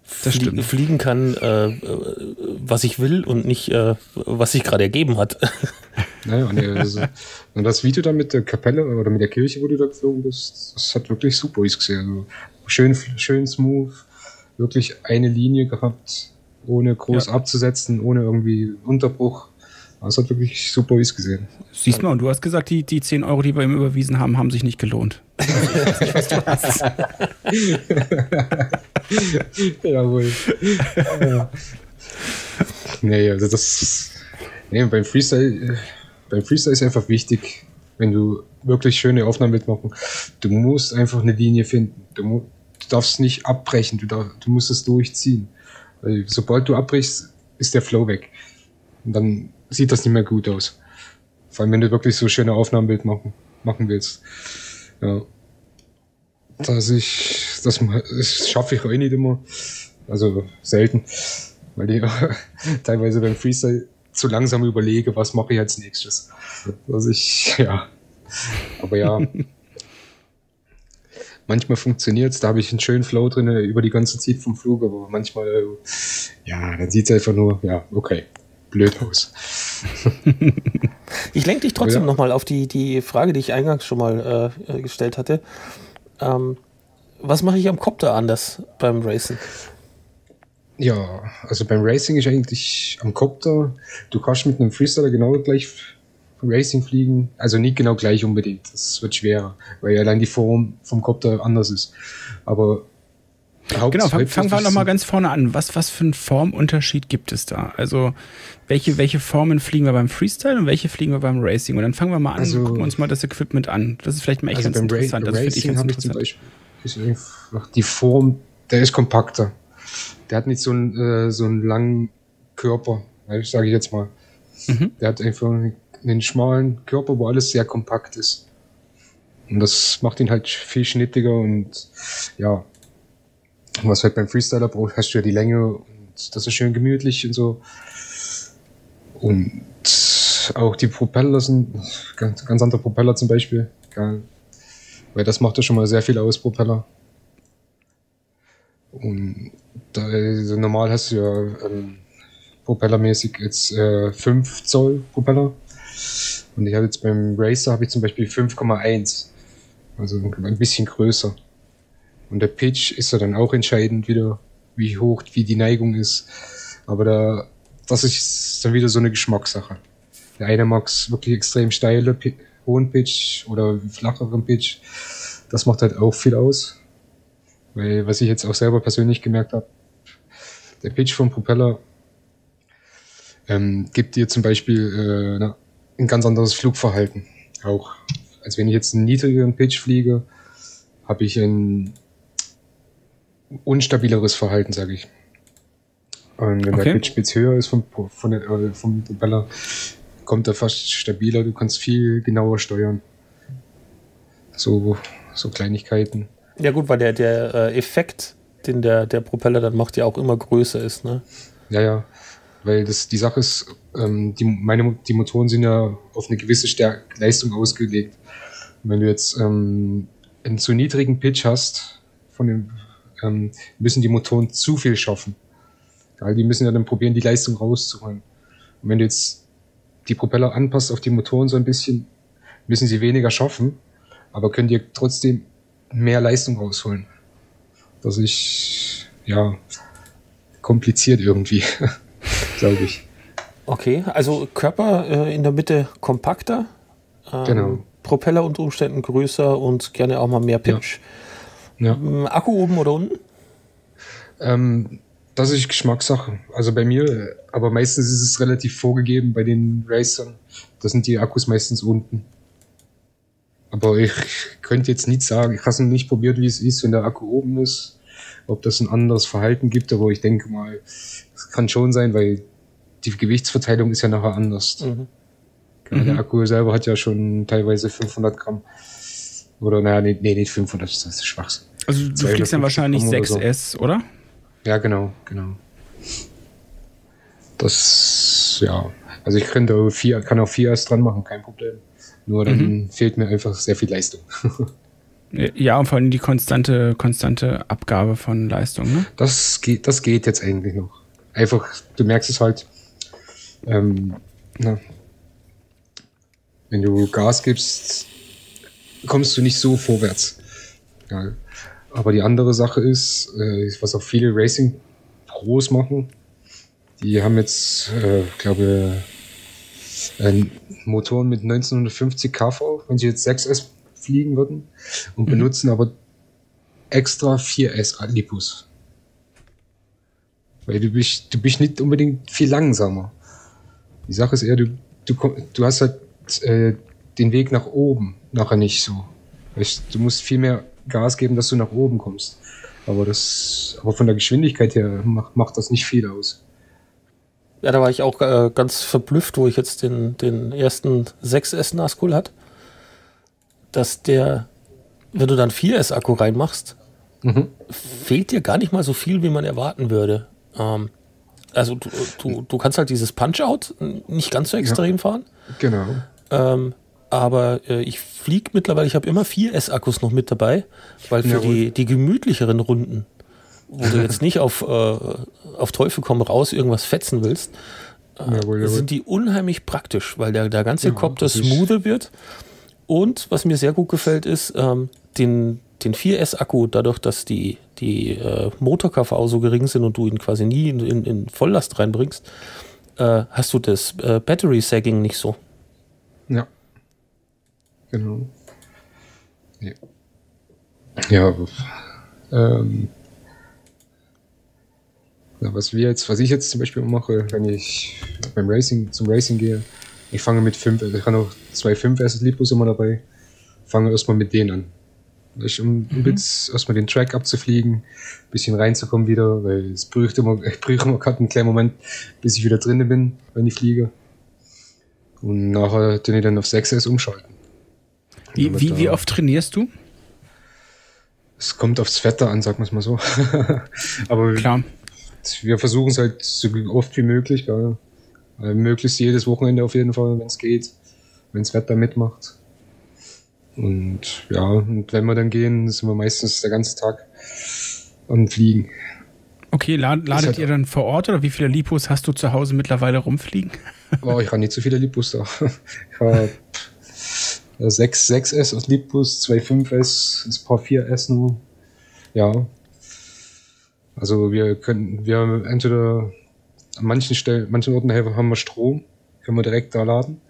S2: flie fliegen kann, äh, was ich will und nicht, äh, was sich gerade ergeben hat.
S4: Naja, und, also, und das Video da mit der Kapelle oder mit der Kirche, wo du da geflogen bist, das hat wirklich super ausgesehen. Also, schön, schön smooth, wirklich eine Linie gehabt, ohne groß ja. abzusetzen, ohne irgendwie Unterbruch. Das hat wirklich super gesehen.
S3: Siehst mal, und du hast gesagt, die, die 10 Euro, die wir ihm überwiesen haben, haben sich nicht gelohnt.
S4: Jawohl. ja. Nee, also das. Nee, beim Freestyle, beim Freestyle ist einfach wichtig, wenn du wirklich schöne Aufnahmen mitmachen, du musst einfach eine Linie finden. Du, du darfst nicht abbrechen, du, darf, du musst es durchziehen. Weil sobald du abbrichst, ist der Flow weg. Und dann sieht das nicht mehr gut aus. Vor allem, wenn du wirklich so schöne Aufnahmenbild machen, machen willst. Ja. Dass ich, das, das schaffe ich auch nicht immer. Also selten. Weil ich teilweise beim Freestyle zu langsam überlege, was mache ich als nächstes. Dass ich, ja. Aber ja, Manchmal funktioniert es, da habe ich einen schönen Flow drin äh, über die ganze Zeit vom Flug, aber manchmal, äh, ja, dann sieht es einfach nur, ja, okay, blöd aus.
S2: ich lenke dich trotzdem ja. nochmal auf die, die Frage, die ich eingangs schon mal äh, gestellt hatte. Ähm, was mache ich am Copter anders beim Racing?
S4: Ja, also beim Racing ist eigentlich am Copter, du kannst mit einem Freestyler genau gleich Racing fliegen, also nicht genau gleich unbedingt. Das wird schwerer, weil allein die Form vom Copter anders ist. Aber
S3: Genau, fangen fang wir nochmal ganz vorne an. Was, was für einen Formunterschied gibt es da? Also, welche, welche Formen fliegen wir beim Freestyle und welche fliegen wir beim Racing? Und dann fangen wir mal an also, und gucken uns mal das Equipment an. Das ist vielleicht mal echt also ganz interessant. Ra
S4: das Racing ich ganz ich zum Beispiel die Form, der ist kompakter. Der hat nicht so einen, äh, so einen langen Körper, sage ich jetzt mal. Mhm. Der hat einfach einen schmalen Körper, wo alles sehr kompakt ist. Und das macht ihn halt viel schnittiger und ja, was halt beim Freestyler braucht, hast du ja die Länge und das ist schön gemütlich und so. Und auch die Propeller sind ganz, ganz andere Propeller zum Beispiel. Geil. Weil das macht ja schon mal sehr viel aus, Propeller. Und da, also normal hast du ja ähm, propellermäßig jetzt äh, 5 Zoll Propeller. Und ich habe jetzt beim Racer habe ich zum Beispiel 5,1. Also ein bisschen größer. Und der Pitch ist ja dann auch entscheidend wieder, wie hoch, wie die Neigung ist. Aber da, das ist dann wieder so eine Geschmackssache. Der eine mag es wirklich extrem steile, hohen Pitch oder flacheren Pitch. Das macht halt auch viel aus. Weil, was ich jetzt auch selber persönlich gemerkt habe, der Pitch vom Propeller ähm, gibt dir zum Beispiel äh, na, ein ganz anderes Flugverhalten. Auch als wenn ich jetzt einen niedrigeren Pitch fliege, habe ich ein unstabileres Verhalten, sage ich. Und wenn okay. der Pitch spitz höher ist vom, von der, äh, vom Propeller, kommt er fast stabiler. Du kannst viel genauer steuern. So, so Kleinigkeiten.
S2: Ja gut, weil der, der äh, Effekt, den der, der Propeller dann macht, ja auch immer größer ist, ne?
S4: Ja, ja. Weil das, die Sache ist, ähm, die, meine, die Motoren sind ja auf eine gewisse Stärke, Leistung ausgelegt. Und wenn du jetzt ähm, einen zu niedrigen Pitch hast, von dem, ähm, müssen die Motoren zu viel schaffen. Weil die müssen ja dann probieren, die Leistung rauszuholen. Und wenn du jetzt die Propeller anpasst auf die Motoren so ein bisschen, müssen sie weniger schaffen, aber können dir trotzdem mehr Leistung rausholen. Das ist, ja, kompliziert irgendwie, glaube ich.
S2: Okay, also Körper äh, in der Mitte kompakter, ähm, genau. Propeller unter Umständen größer und gerne auch mal mehr Pitch. Ja. ja. Ähm, Akku oben oder unten?
S4: Ähm, das ist Geschmackssache. Also bei mir, aber meistens ist es relativ vorgegeben bei den Racern. Da sind die Akkus meistens unten. Aber ich könnte jetzt nicht sagen, ich habe es noch nicht probiert, wie es ist, wenn der Akku oben ist, ob das ein anderes Verhalten gibt, aber ich denke mal, es kann schon sein, weil die Gewichtsverteilung ist ja nachher anders. Mhm. Mhm. Der Akku selber hat ja schon teilweise 500 Gramm. Oder naja, nee, nee nicht 500, das ist Schwachsinn.
S3: Also du fliegst dann wahrscheinlich 6S, so. oder?
S4: Ja, genau, genau. Das, ja. Also ich könnte vier, kann auch 4S dran machen, kein Problem. Nur dann mhm. fehlt mir einfach sehr viel Leistung.
S3: ja, und vor allem die konstante, konstante Abgabe von Leistung, ne?
S4: Das geht, das geht jetzt eigentlich noch. Einfach, du merkst es halt, ähm, na, wenn du Gas gibst, kommst du nicht so vorwärts. Ja. Aber die andere Sache ist, äh, was auch viele Racing-Pros machen, die haben jetzt, äh, glaube ein Motoren mit 1950 kV, wenn sie jetzt 6S fliegen würden, und mhm. benutzen aber extra 4S Adlipus. Weil du bist, du bist nicht unbedingt viel langsamer. Die Sache ist eher, du, du, du hast halt äh, den Weg nach oben nachher nicht so. Weißt, du musst viel mehr Gas geben, dass du nach oben kommst. Aber das, aber von der Geschwindigkeit her macht, macht das nicht viel aus.
S2: Ja, da war ich auch äh, ganz verblüfft, wo ich jetzt den, den ersten 6S Nazgul hat, dass der, wenn du dann 4S Akku reinmachst, mhm. fehlt dir gar nicht mal so viel, wie man erwarten würde. Ähm, also du, du, du kannst halt dieses Punch-Out nicht ganz so extrem ja, fahren.
S4: Genau.
S2: Ähm, aber äh, ich fliege mittlerweile, ich habe immer 4S-Akkus noch mit dabei, weil für ja, die, die gemütlicheren Runden wo du jetzt nicht auf, äh, auf Teufel komm raus irgendwas fetzen willst, äh, jawohl, sind die unheimlich praktisch, weil der, der ganze ja, Copter smoother wird. Und was mir sehr gut gefällt, ist, ähm, den, den 4S-Akku, dadurch, dass die, die äh, Motor-KV so gering sind und du ihn quasi nie in, in, in Volllast reinbringst, äh, hast du das äh, Battery Sagging nicht so.
S4: Ja. Genau. Ja. Ja, ähm, was wir jetzt, was ich jetzt zum Beispiel mache, wenn ich beim Racing zum Racing gehe, ich fange mit fünf, ich habe noch zwei 5 s Lipos immer dabei, fange erstmal mit denen an. Ich, um mhm. erstmal den Track abzufliegen, bisschen reinzukommen wieder, weil es brücht immer, ich brüche immer gerade einen kleinen Moment, bis ich wieder drinnen bin, wenn ich fliege. Und nachher den ich dann auf 6S umschalten.
S3: Wie, wie, wie oft trainierst du?
S4: Es kommt aufs Wetter an, sagen wir es mal so. Aber Klar. wir versuchen es halt so oft wie möglich, gell? möglichst jedes Wochenende auf jeden Fall, wenn es geht, wenn das Wetter mitmacht. Und ja, und wenn wir dann gehen, sind wir meistens der ganze Tag am Fliegen.
S3: Okay, ladet halt ihr dann vor Ort oder wie viele Lipos hast du zu Hause mittlerweile rumfliegen?
S4: Oh, ich habe nicht so viele Lipos da. Ich habe 6, 6S aus Lipos, 2 5S, ein paar 4S nur. Ja. Also wir können, wir haben entweder an manchen Stellen, manchen Orten haben wir Strom, können wir direkt da laden.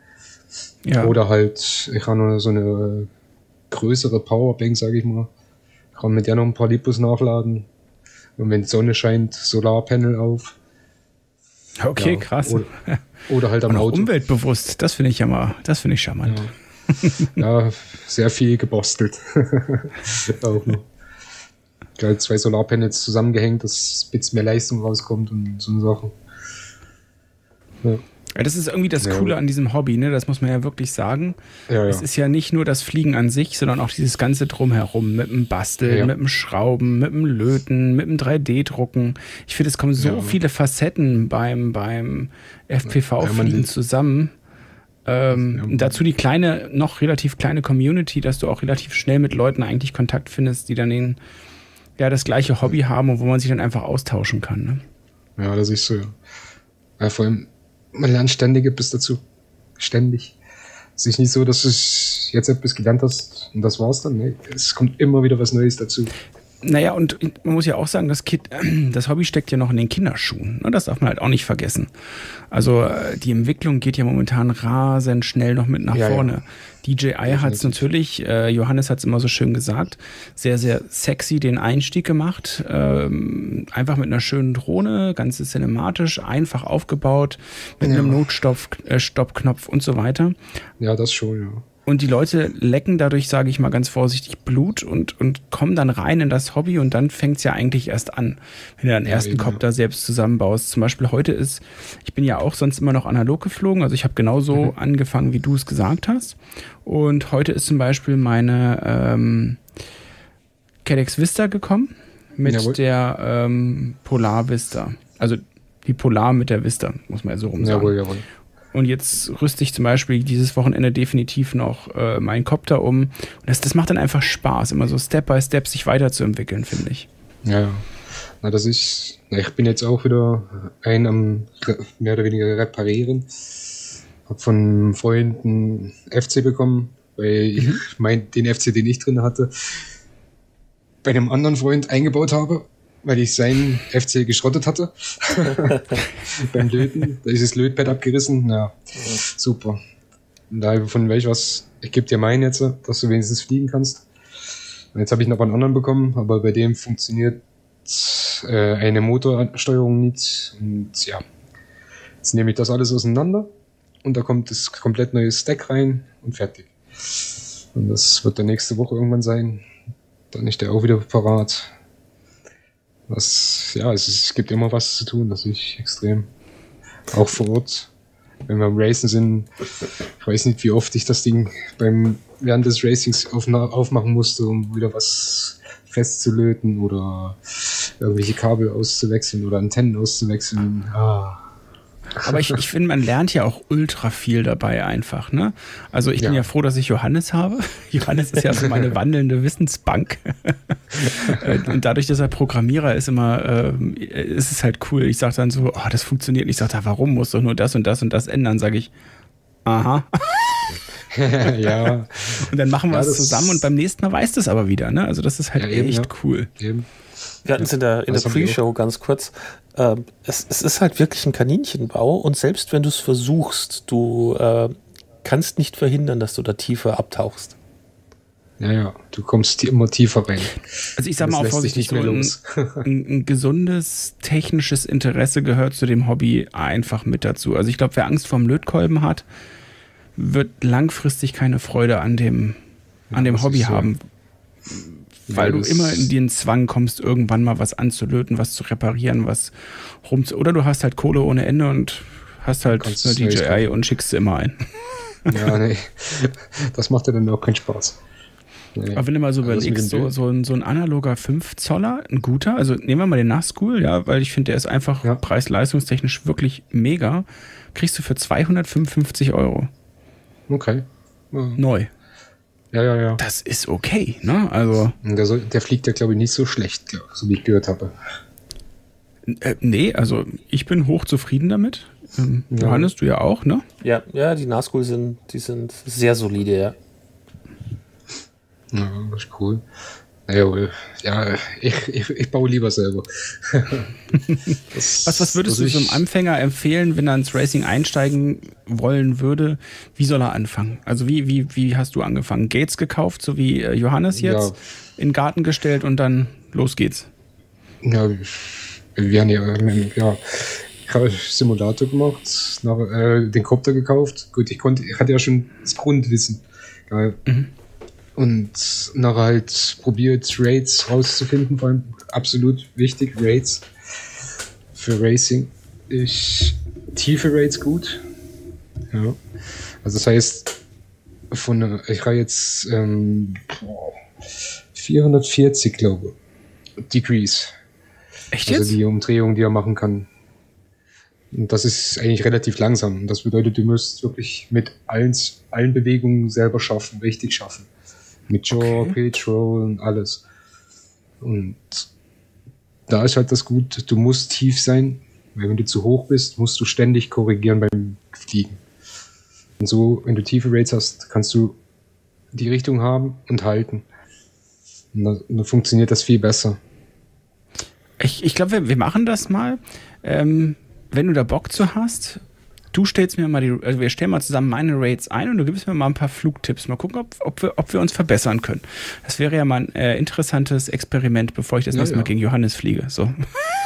S4: Ja. Oder halt, ich habe noch so eine größere Powerbank, sage ich mal. Ich kann mit der noch ein paar Lipos nachladen. Und wenn die Sonne scheint, Solarpanel auf.
S3: Okay, ja, krass.
S4: Oder, oder, halt am Und Auto.
S3: Umweltbewusst, das finde ich ja mal, das finde ich charmant.
S4: Ja. ja, sehr viel gebastelt. auch noch. Gleich zwei Solarpanels zusammengehängt, dass ein bisschen mehr Leistung rauskommt und so Sachen.
S3: Ja. Ja, das ist irgendwie das ja. Coole an diesem Hobby, ne? Das muss man ja wirklich sagen. Ja, ja. Es ist ja nicht nur das Fliegen an sich, sondern auch dieses ganze Drumherum mit dem Basteln, mit dem Schrauben, mit dem Löten, mit dem 3D-Drucken. Ich finde, es kommen so viele Facetten beim, beim FPV-Fliegen zusammen. Ähm, dazu die kleine, noch relativ kleine Community, dass du auch relativ schnell mit Leuten eigentlich Kontakt findest, die dann den, ja, das gleiche Hobby haben und wo man sich dann einfach austauschen kann. Ne?
S4: Ja, das ist so. Ja, vor allem, man lernt ständig etwas dazu. Ständig. Es ist nicht so, dass du jetzt etwas gelernt hast und das war's dann. Nee, es kommt immer wieder was Neues dazu.
S3: Naja, und man muss ja auch sagen, das, Kid, das Hobby steckt ja noch in den Kinderschuhen. Ne? Das darf man halt auch nicht vergessen. Also äh, die Entwicklung geht ja momentan rasend schnell noch mit nach ja, vorne. Ja. DJI hat es natürlich, äh, Johannes hat es immer so schön gesagt, sehr, sehr sexy den Einstieg gemacht. Ähm, einfach mit einer schönen Drohne, ganz cinematisch, einfach aufgebaut, mit ja. einem Notstoppknopf äh, und so weiter.
S4: Ja, das schon, ja.
S3: Und die Leute lecken dadurch, sage ich mal ganz vorsichtig, Blut und, und kommen dann rein in das Hobby und dann fängt es ja eigentlich erst an, wenn du deinen ja, ersten eben, Copter ja. selbst zusammenbaust. Zum Beispiel heute ist, ich bin ja auch sonst immer noch analog geflogen, also ich habe genauso mhm. angefangen, wie du es gesagt hast. Und heute ist zum Beispiel meine ähm, Cadex Vista gekommen mit Jawohl. der ähm, Polar Vista. Also die Polar mit der Vista, muss man ja so rum sagen. Jawohl, jawohl. Und jetzt rüste ich zum Beispiel dieses Wochenende definitiv noch äh, meinen Copter um. Und das, das macht dann einfach Spaß, immer so Step by Step sich weiterzuentwickeln, finde ich.
S4: Ja. Na, das ist, na, ich bin jetzt auch wieder ein am mehr oder weniger reparieren. Hab von Freunden FC bekommen, weil ich mhm. mein, den FC, den ich drin hatte, bei einem anderen Freund eingebaut habe weil ich sein FC geschrottet hatte. Beim Löten. Da ist das Lötpad abgerissen. Ja, super. Und da von welch was, ich gebe dir meinen jetzt, dass du wenigstens fliegen kannst. Und jetzt habe ich noch einen anderen bekommen, aber bei dem funktioniert äh, eine Motorsteuerung nicht. Und ja, jetzt nehme ich das alles auseinander und da kommt das komplett neue Stack rein und fertig. Und das wird dann nächste Woche irgendwann sein. Dann ist der auch wieder parat. Was, ja, es, es gibt immer was zu tun, das ist extrem. Auch vor Ort. Wenn wir am Racen sind, ich weiß nicht, wie oft ich das Ding beim, während des Racings auf, aufmachen musste, um wieder was festzulöten oder irgendwelche Kabel auszuwechseln oder Antennen auszuwechseln. Ah.
S3: Aber ich, ich finde, man lernt ja auch ultra viel dabei einfach. Ne? Also ich ja. bin ja froh, dass ich Johannes habe. Johannes ist ja so meine wandelnde Wissensbank. Äh, und dadurch, dass er Programmierer ist, immer äh, ist es halt cool. Ich sage dann so, oh, das funktioniert. Ich sage da, warum muss doch nur das und das und das ändern? Sage ich, aha. ja. Und dann machen wir ja, es zusammen und beim nächsten Mal weißt du es aber wieder. Ne? Also das ist halt ja, eben, echt cool. Eben.
S2: Wir hatten es in der, in der Pre-Show ganz kurz. Äh, es, es, ist halt wirklich ein Kaninchenbau und selbst wenn du es versuchst, du äh, kannst nicht verhindern, dass du da tiefer abtauchst.
S4: Ja, ja, du kommst immer tiefer rein.
S3: Also ich sag mal auch vorsichtig, so ein, ein, ein, gesundes technisches Interesse gehört zu dem Hobby einfach mit dazu. Also ich glaube, wer Angst vorm Lötkolben hat, wird langfristig keine Freude an dem, an dem Hobby so. haben weil du immer in den Zwang kommst, irgendwann mal was anzulöten, was zu reparieren, was rum Oder du hast halt Kohle ohne Ende und hast halt eine DJI und schickst sie immer ein.
S4: Ja, nee. Das macht ja dann auch keinen Spaß.
S3: Nee. Aber wenn du mal so überlegst, so, so, ein, so ein analoger 5 Zoller, ein guter, also nehmen wir mal den Nachschool, ja, weil ich finde, der ist einfach ja. preis-leistungstechnisch wirklich mega, kriegst du für 255 Euro.
S4: Okay.
S3: Ja. Neu.
S4: Ja, ja, ja.
S3: Das ist okay, ne? Also.
S4: Der, soll, der fliegt ja, glaube ich, nicht so schlecht, so wie ich gehört habe.
S3: Äh, nee, also ich bin hochzufrieden damit. Ähm, ja. Johannes, du ja auch, ne?
S2: Ja, ja, die Nazgul sind, die sind sehr solide, ja.
S4: Ja, das ist cool. Jawohl. Ja, ich, ich, ich baue lieber selber.
S3: das, was, was würdest du so einem Anfänger empfehlen, wenn er ins Racing einsteigen wollen würde? Wie soll er anfangen? Also wie, wie, wie hast du angefangen? Gates gekauft, so wie äh, Johannes jetzt, ja. in den Garten gestellt und dann los geht's?
S4: Ja, wir haben ja, ja ich habe Simulator gemacht, nach, äh, den Copter gekauft. Gut, ich konnte, ich hatte ja schon das Grundwissen. Mhm. Und nachher halt probiert, Raids rauszufinden, vor allem absolut wichtig, Raids für Racing. Ich tiefe Raids gut. Ja. Also das heißt, von ich habe jetzt ähm, 440, glaube ich, Degrees.
S3: Echt also
S4: jetzt? Also die Umdrehung, die er machen kann. Und das ist eigentlich relativ langsam. Das bedeutet, du musst wirklich mit allen, allen Bewegungen selber schaffen, richtig schaffen. Mit Jaw, okay. Pitch, Roll und alles. Und da ist halt das gut, du musst tief sein, weil wenn du zu hoch bist, musst du ständig korrigieren beim Fliegen. Und so, wenn du tiefe Rates hast, kannst du die Richtung haben und halten. Und dann, dann funktioniert das viel besser.
S3: Ich, ich glaube, wir, wir machen das mal. Ähm, wenn du da Bock zu hast, du stellst mir mal die, also wir stellen mal zusammen meine Rates ein und du gibst mir mal ein paar Flugtipps. Mal gucken, ob, ob, wir, ob wir uns verbessern können. Das wäre ja mal ein äh, interessantes Experiment, bevor ich das ja, nächste Mal gegen Johannes fliege. So.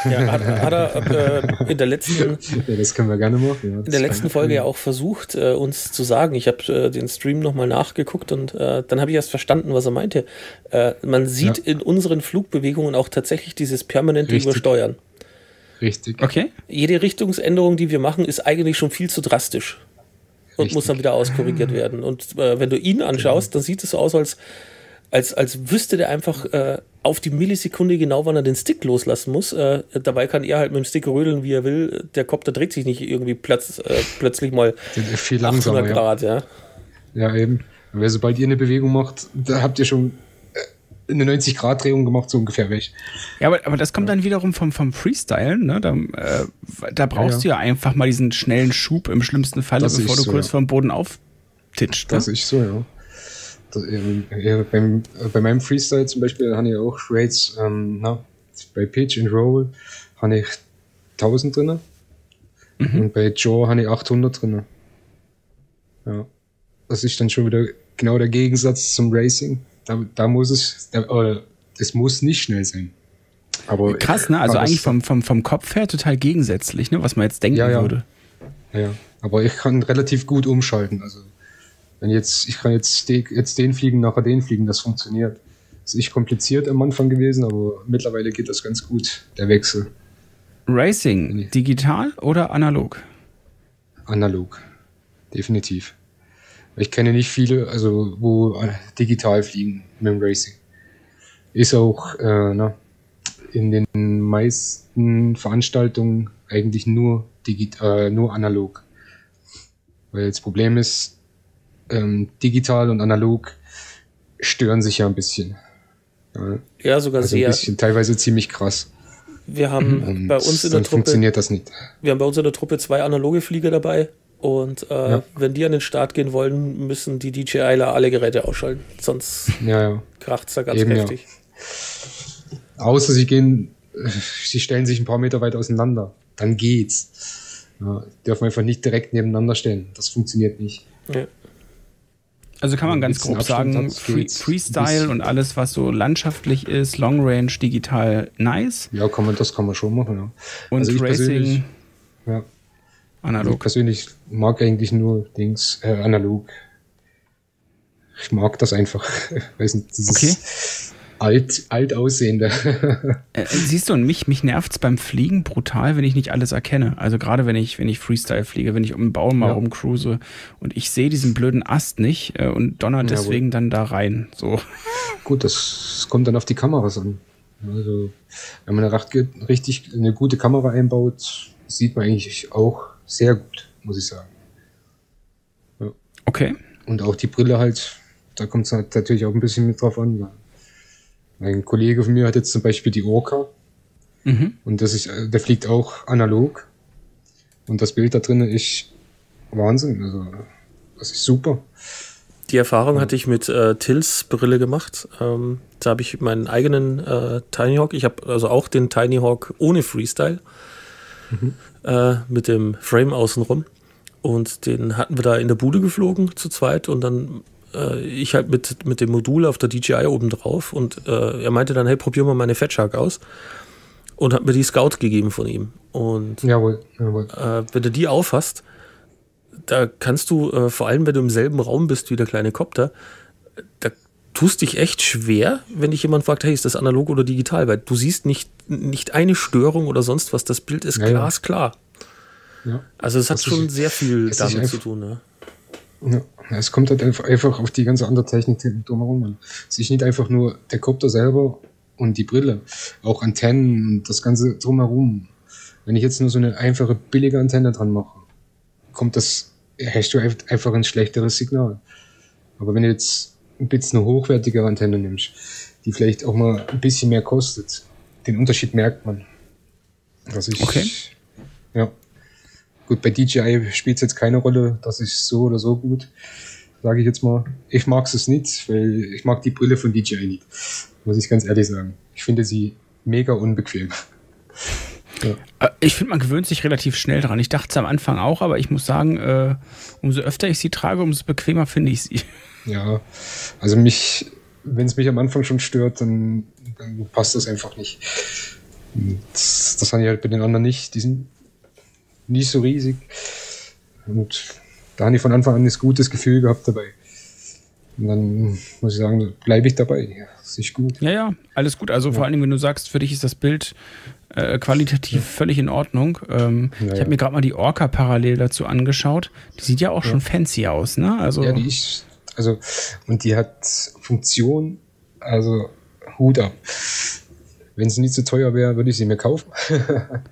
S2: Ja, hat, hat er äh, in der letzten,
S4: ja, das können wir gerne machen. Ja,
S2: in der letzten Folge ja auch versucht, äh, uns zu sagen. Ich habe äh, den Stream nochmal nachgeguckt und äh, dann habe ich erst verstanden, was er meinte. Äh, man sieht in unseren Flugbewegungen auch tatsächlich dieses permanente Richtig. Übersteuern.
S4: Richtig.
S3: Okay.
S2: Jede Richtungsänderung, die wir machen, ist eigentlich schon viel zu drastisch und Richtig. muss dann wieder auskorrigiert werden. Und äh, wenn du ihn anschaust, dann sieht es so aus, als, als, als wüsste der einfach äh, auf die Millisekunde genau, wann er den Stick loslassen muss. Äh, dabei kann er halt mit dem Stick rödeln, wie er will. Der Kopf, der dreht sich nicht irgendwie plötz, äh, plötzlich mal
S4: viel langsamer, Grad. Ja. ja, eben. Weil sobald ihr eine Bewegung macht, da habt ihr schon eine 90-Grad-Drehung gemacht, so ungefähr weg.
S3: Ja, aber, aber das kommt dann wiederum vom, vom Freestylen, ne? Da, äh, da brauchst ja, ja. du ja einfach mal diesen schnellen Schub im schlimmsten Fall, bevor du so, kurz vom Boden auftitscht.
S4: Das ne? ist so, ja. Das, äh, beim, äh, bei meinem Freestyle zum Beispiel habe ich auch Rates, ähm, na, bei Pitch and Roll habe ich 1000 drin mhm. und bei Jaw habe ich 800 drin. Ja. Das ist dann schon wieder genau der Gegensatz zum Racing. Da, da muss es, da, es muss nicht schnell sein. Aber
S3: Krass, ne? Also eigentlich vom, vom, vom Kopf her total gegensätzlich, ne? Was man jetzt denken
S4: ja, ja.
S3: würde.
S4: Ja, aber ich kann relativ gut umschalten. Also wenn jetzt, ich kann jetzt, de, jetzt den fliegen, nachher den fliegen, das funktioniert. Das ist echt kompliziert am Anfang gewesen, aber mittlerweile geht das ganz gut, der Wechsel.
S3: Racing, digital oder analog?
S4: Analog, definitiv. Ich kenne nicht viele, also wo digital fliegen mit dem Racing. Ist auch äh, na, in den meisten Veranstaltungen eigentlich nur digital, äh, nur analog. Weil das Problem ist, ähm, digital und analog stören sich ja ein bisschen.
S2: Ja, ja sogar
S4: also
S2: sehr.
S4: Ein bisschen, teilweise ziemlich krass.
S2: Wir haben und bei uns in der Truppe.
S4: funktioniert das nicht.
S2: Wir haben bei uns in der Truppe zwei analoge Flieger dabei und äh, ja. wenn die an den Start gehen wollen, müssen die DJIler alle Geräte ausschalten. Sonst
S4: ja, ja.
S2: kracht es da ganz Eben, heftig.
S4: Ja. Außer sie gehen, sie stellen sich ein paar Meter weit auseinander. Dann geht's. Ja, dürfen einfach nicht direkt nebeneinander stellen. Das funktioniert nicht. Ja.
S3: Also kann man ganz grob sagen, Free, Freestyle und alles, was so landschaftlich ist, Long Range, digital, nice.
S4: Ja, kann man, das kann man schon machen, ja.
S3: Und also Racing.
S4: Ja, Analog. Ich persönlich mag eigentlich nur Dings, äh, analog. Ich mag das einfach. Weiß nicht, dieses,
S3: okay.
S4: alt, alt aussehende.
S3: Äh, siehst du, und mich, mich nervt es beim Fliegen brutal, wenn ich nicht alles erkenne. Also gerade wenn ich, wenn ich Freestyle fliege, wenn ich um den Baum mal
S4: Ja.
S3: rumcruise und ich sehe diesen blöden Ast nicht äh, und donner deswegen dann da rein. So.
S4: Gut, das kommt dann auf die Kameras an. Also, wenn man eine richtig eine gute Kamera einbaut, sieht man eigentlich auch sehr gut, muss ich sagen.
S3: Okay.
S4: Und auch die Brille halt, da kommt es halt natürlich auch ein bisschen mit drauf an. weil Ein Kollege von mir hat jetzt zum Beispiel die Orca
S3: Mhm.
S4: und das ist, äh, der fliegt auch analog. Und das Bild da drinnen ist Wahnsinn. Also, das ist super.
S2: Die Erfahrung hatte ich mit äh, Tills Brille gemacht. Ähm, da habe ich meinen eigenen äh, Tiny Hawk. Ich habe also auch den Tiny Hawk ohne Freestyle äh, mit dem Frame außenrum. Und den hatten wir da in der Bude geflogen zu zweit und dann äh, ich halt mit, mit dem Modul auf der DJI oben drauf und äh, er meinte dann, hey, probier mal meine Fat Shark aus und hat mir die Scout gegeben von ihm. Und
S4: Jawohl, jawohl.
S2: äh, wenn du die aufhast, da kannst du, äh, vor allem wenn du im selben Raum bist wie der kleine Copter, da tust dich echt schwer, wenn dich jemand fragt, hey, ist das analog oder digital? Weil du siehst nicht, nicht eine Störung oder sonst was. Das Bild ist
S4: Ja,
S2: glasklar.
S4: Ja.
S2: Also es hat schon
S4: ist-
S2: sehr viel damit
S4: einfach-
S2: zu tun. Ne?
S4: Ja, es kommt halt einfach, auf die ganze andere Technik drumherum an. Es ist nicht einfach nur der Kopter selber und die Brille, auch Antennen und das Ganze drumherum. Wenn ich jetzt nur so eine einfache, billige Antenne dran mache, kommt das, hast du ein- einfach ein schlechteres Signal. Aber wenn du jetzt ein bisschen eine hochwertige Antenne nimmst, die vielleicht auch mal ein bisschen mehr kostet, den Unterschied merkt man. Das ist,
S3: Okay.
S4: Ja. Gut, bei DJI spielt es jetzt keine Rolle, das ist so oder so gut, sage ich jetzt mal. Ich mag es nicht, weil ich mag die Brille von DJI nicht, muss ich ganz ehrlich sagen. Ich finde sie mega unbequem.
S3: Äh, Ich finde, man gewöhnt sich relativ schnell dran. Ich dachte es am Anfang auch, aber ich muss sagen, äh, umso öfter ich sie trage, umso bequemer finde ich sie.
S4: Ja, also mich, wenn es mich am Anfang schon stört, dann, dann passt das einfach nicht. Und Das, das habe ich halt bei den anderen nicht. Die sind nicht so riesig. Und da habe ich von Anfang an ein gutes Gefühl gehabt dabei. Und dann muss ich sagen, bleibe ich dabei. Ja, ist gut.
S3: Ja, ja, alles gut. Also vor allem, wenn du sagst, für dich ist das Bild äh, qualitativ völlig in Ordnung. Ähm,
S4: Ja,
S3: ich
S4: ja.
S3: habe mir gerade mal die Orca parallel dazu angeschaut. Die sieht ja auch schon fancy aus, ne? Also
S4: Ja, die ist, also, und die hat Funktion, also Hut ab. Wenn sie nicht so teuer wäre, würde ich sie mir kaufen.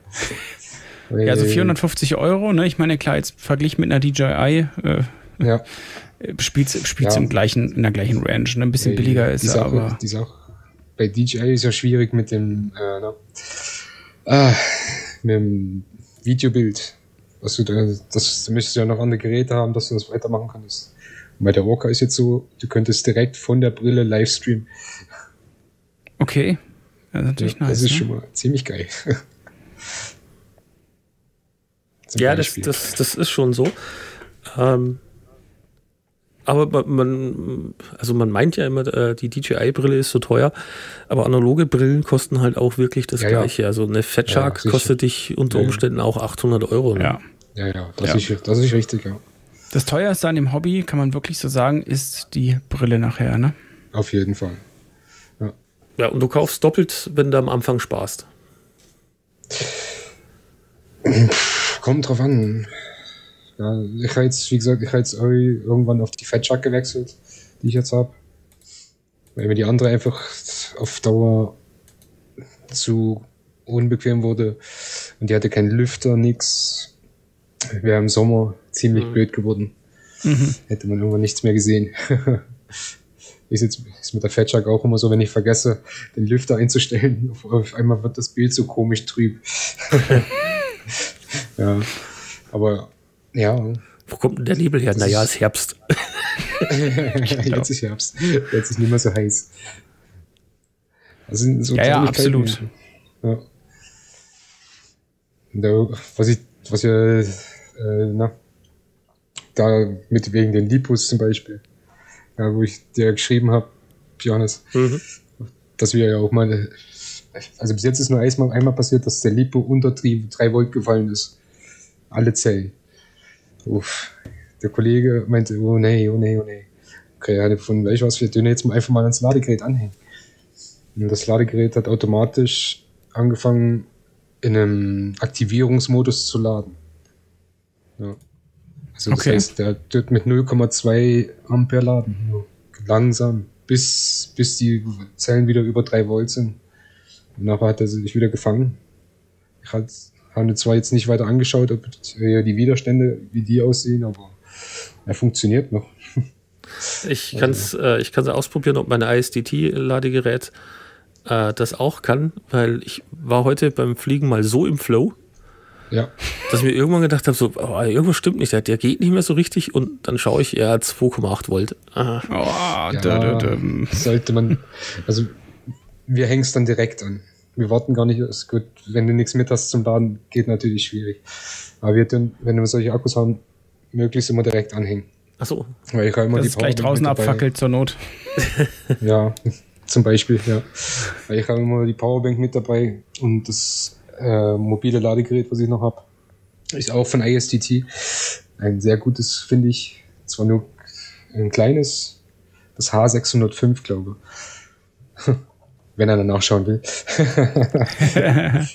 S3: Ja, also
S4: Weil-
S3: 450 Euro, ne? Ich meine, klar, jetzt verglichen mit einer DJI äh,
S4: Ja,
S3: spielt spielt's
S4: Ja.
S3: im gleichen, in der gleichen Range. Ne? Ein bisschen
S4: die-
S3: billiger ist
S4: die Sache,
S3: aber.
S4: Die Sache, bei DJI ist ja schwierig mit dem, äh, na, ah, mit dem Videobild. Was du da, das, du müsstest ja noch andere Geräte haben, dass du das weitermachen kannst. Bei der Orca ist jetzt so, du könntest direkt von der Brille live streamen.
S3: Okay. Das ist natürlich
S4: Ja,
S3: nice.
S4: das ist
S3: ne?
S4: schon mal ziemlich geil. Zum
S2: Ja, das, das, das ist schon so. Ähm, aber man- also man meint ja immer, äh, die DJI-Brille ist so teuer, aber analoge Brillen kosten halt auch wirklich das
S4: Ja, ja.
S2: Gleiche. Also eine Fat Shark kostet dich unter
S4: Ja, ja.
S2: Umständen auch 800 Euro. Ne?
S3: Ja.
S4: Ja, ja, das,
S3: Ja.
S4: Ist, das ist richtig, ja.
S3: Das teuerste an dem Hobby, kann man wirklich so sagen, ist die Brille nachher, ne?
S4: Auf jeden Fall.
S2: Ja, und du kaufst doppelt, wenn du am Anfang sparst.
S4: Kommt drauf an. Ja, ich habe jetzt, wie gesagt, ich habe jetzt irgendwann auf die Fat Shark gewechselt, die ich jetzt habe. Weil mir die andere einfach auf Dauer zu unbequem wurde. Und die hatte keinen Lüfter, nix. Wäre im Sommer ziemlich blöd geworden. Hätte man irgendwann nichts mehr gesehen. ist jetzt ist mit der Shark auch immer so, wenn ich vergesse, den Lüfter einzustellen, auf, auf einmal wird das Bild so komisch trüb. ja, aber ja,
S2: Wo kommt denn der Nebel her? Naja, es ist Herbst.
S4: jetzt ist Herbst. Jetzt ist nicht mehr so heiß. Das sind so
S3: Ja, ja, absolut.
S4: Ja. Da, was ich, was ja, äh, na, da mit wegen den Lipus zum Beispiel, ja, wo ich dir geschrieben habe, Johannes,
S2: Mhm.
S4: dass wir ja auch mal, also bis jetzt ist nur einmal, einmal passiert, dass der Lipo unter 3 Volt gefallen ist. Alle Zellen. Uff. Der Kollege meinte, oh nee, oh nee, oh nee. Okay, gefunden, weißt du was, wir tun jetzt mal einfach mal ans Ladegerät anhängen. Und das Ladegerät hat automatisch angefangen, in einem Aktivierungsmodus zu laden. Ja. Also das
S3: Okay.
S4: heißt, der wird mit 0,2 Ampere laden. Nur Langsam, bis, bis die Zellen wieder über 3 Volt sind. Und nachher hat er sich wieder gefangen. Ich halt, habe zwar jetzt nicht weiter angeschaut, ob die Widerstände, wie die aussehen, aber er funktioniert noch.
S2: Ich kann es äh, ich kann's ausprobieren, ob mein ISDT-Ladegerät äh, das auch kann, weil ich war heute beim Fliegen mal so im Flow,
S4: Ja,
S2: dass ich mir irgendwann gedacht habe, so, oh, irgendwas stimmt nicht, der, der geht nicht mehr so richtig und dann schaue ich, er hat 2,8 Volt. Aha.
S3: Oh,
S4: ja
S3: dö, dö, dö.
S4: sollte man, also wir hängen es dann direkt an. Wir warten gar nicht, ist gut, wenn du nichts mit hast zum Laden, geht natürlich schwierig. Aber wir tun, wenn wir solche Akkus haben, möglichst immer direkt anhängen.
S2: Achso,
S4: Weil ich immer
S3: Das
S4: die
S3: ist gleich
S4: Powerbank
S3: draußen abfackelt zur Not.
S4: Ja, zum Beispiel, ja. Weil ich habe immer die Powerbank mit dabei und das äh, mobile Ladegerät, was ich noch habe, ist auch von ISDT. Ein sehr gutes, finde ich. Zwar nur ein kleines, das H605, glaube ich. Wenn er dann nachschauen will.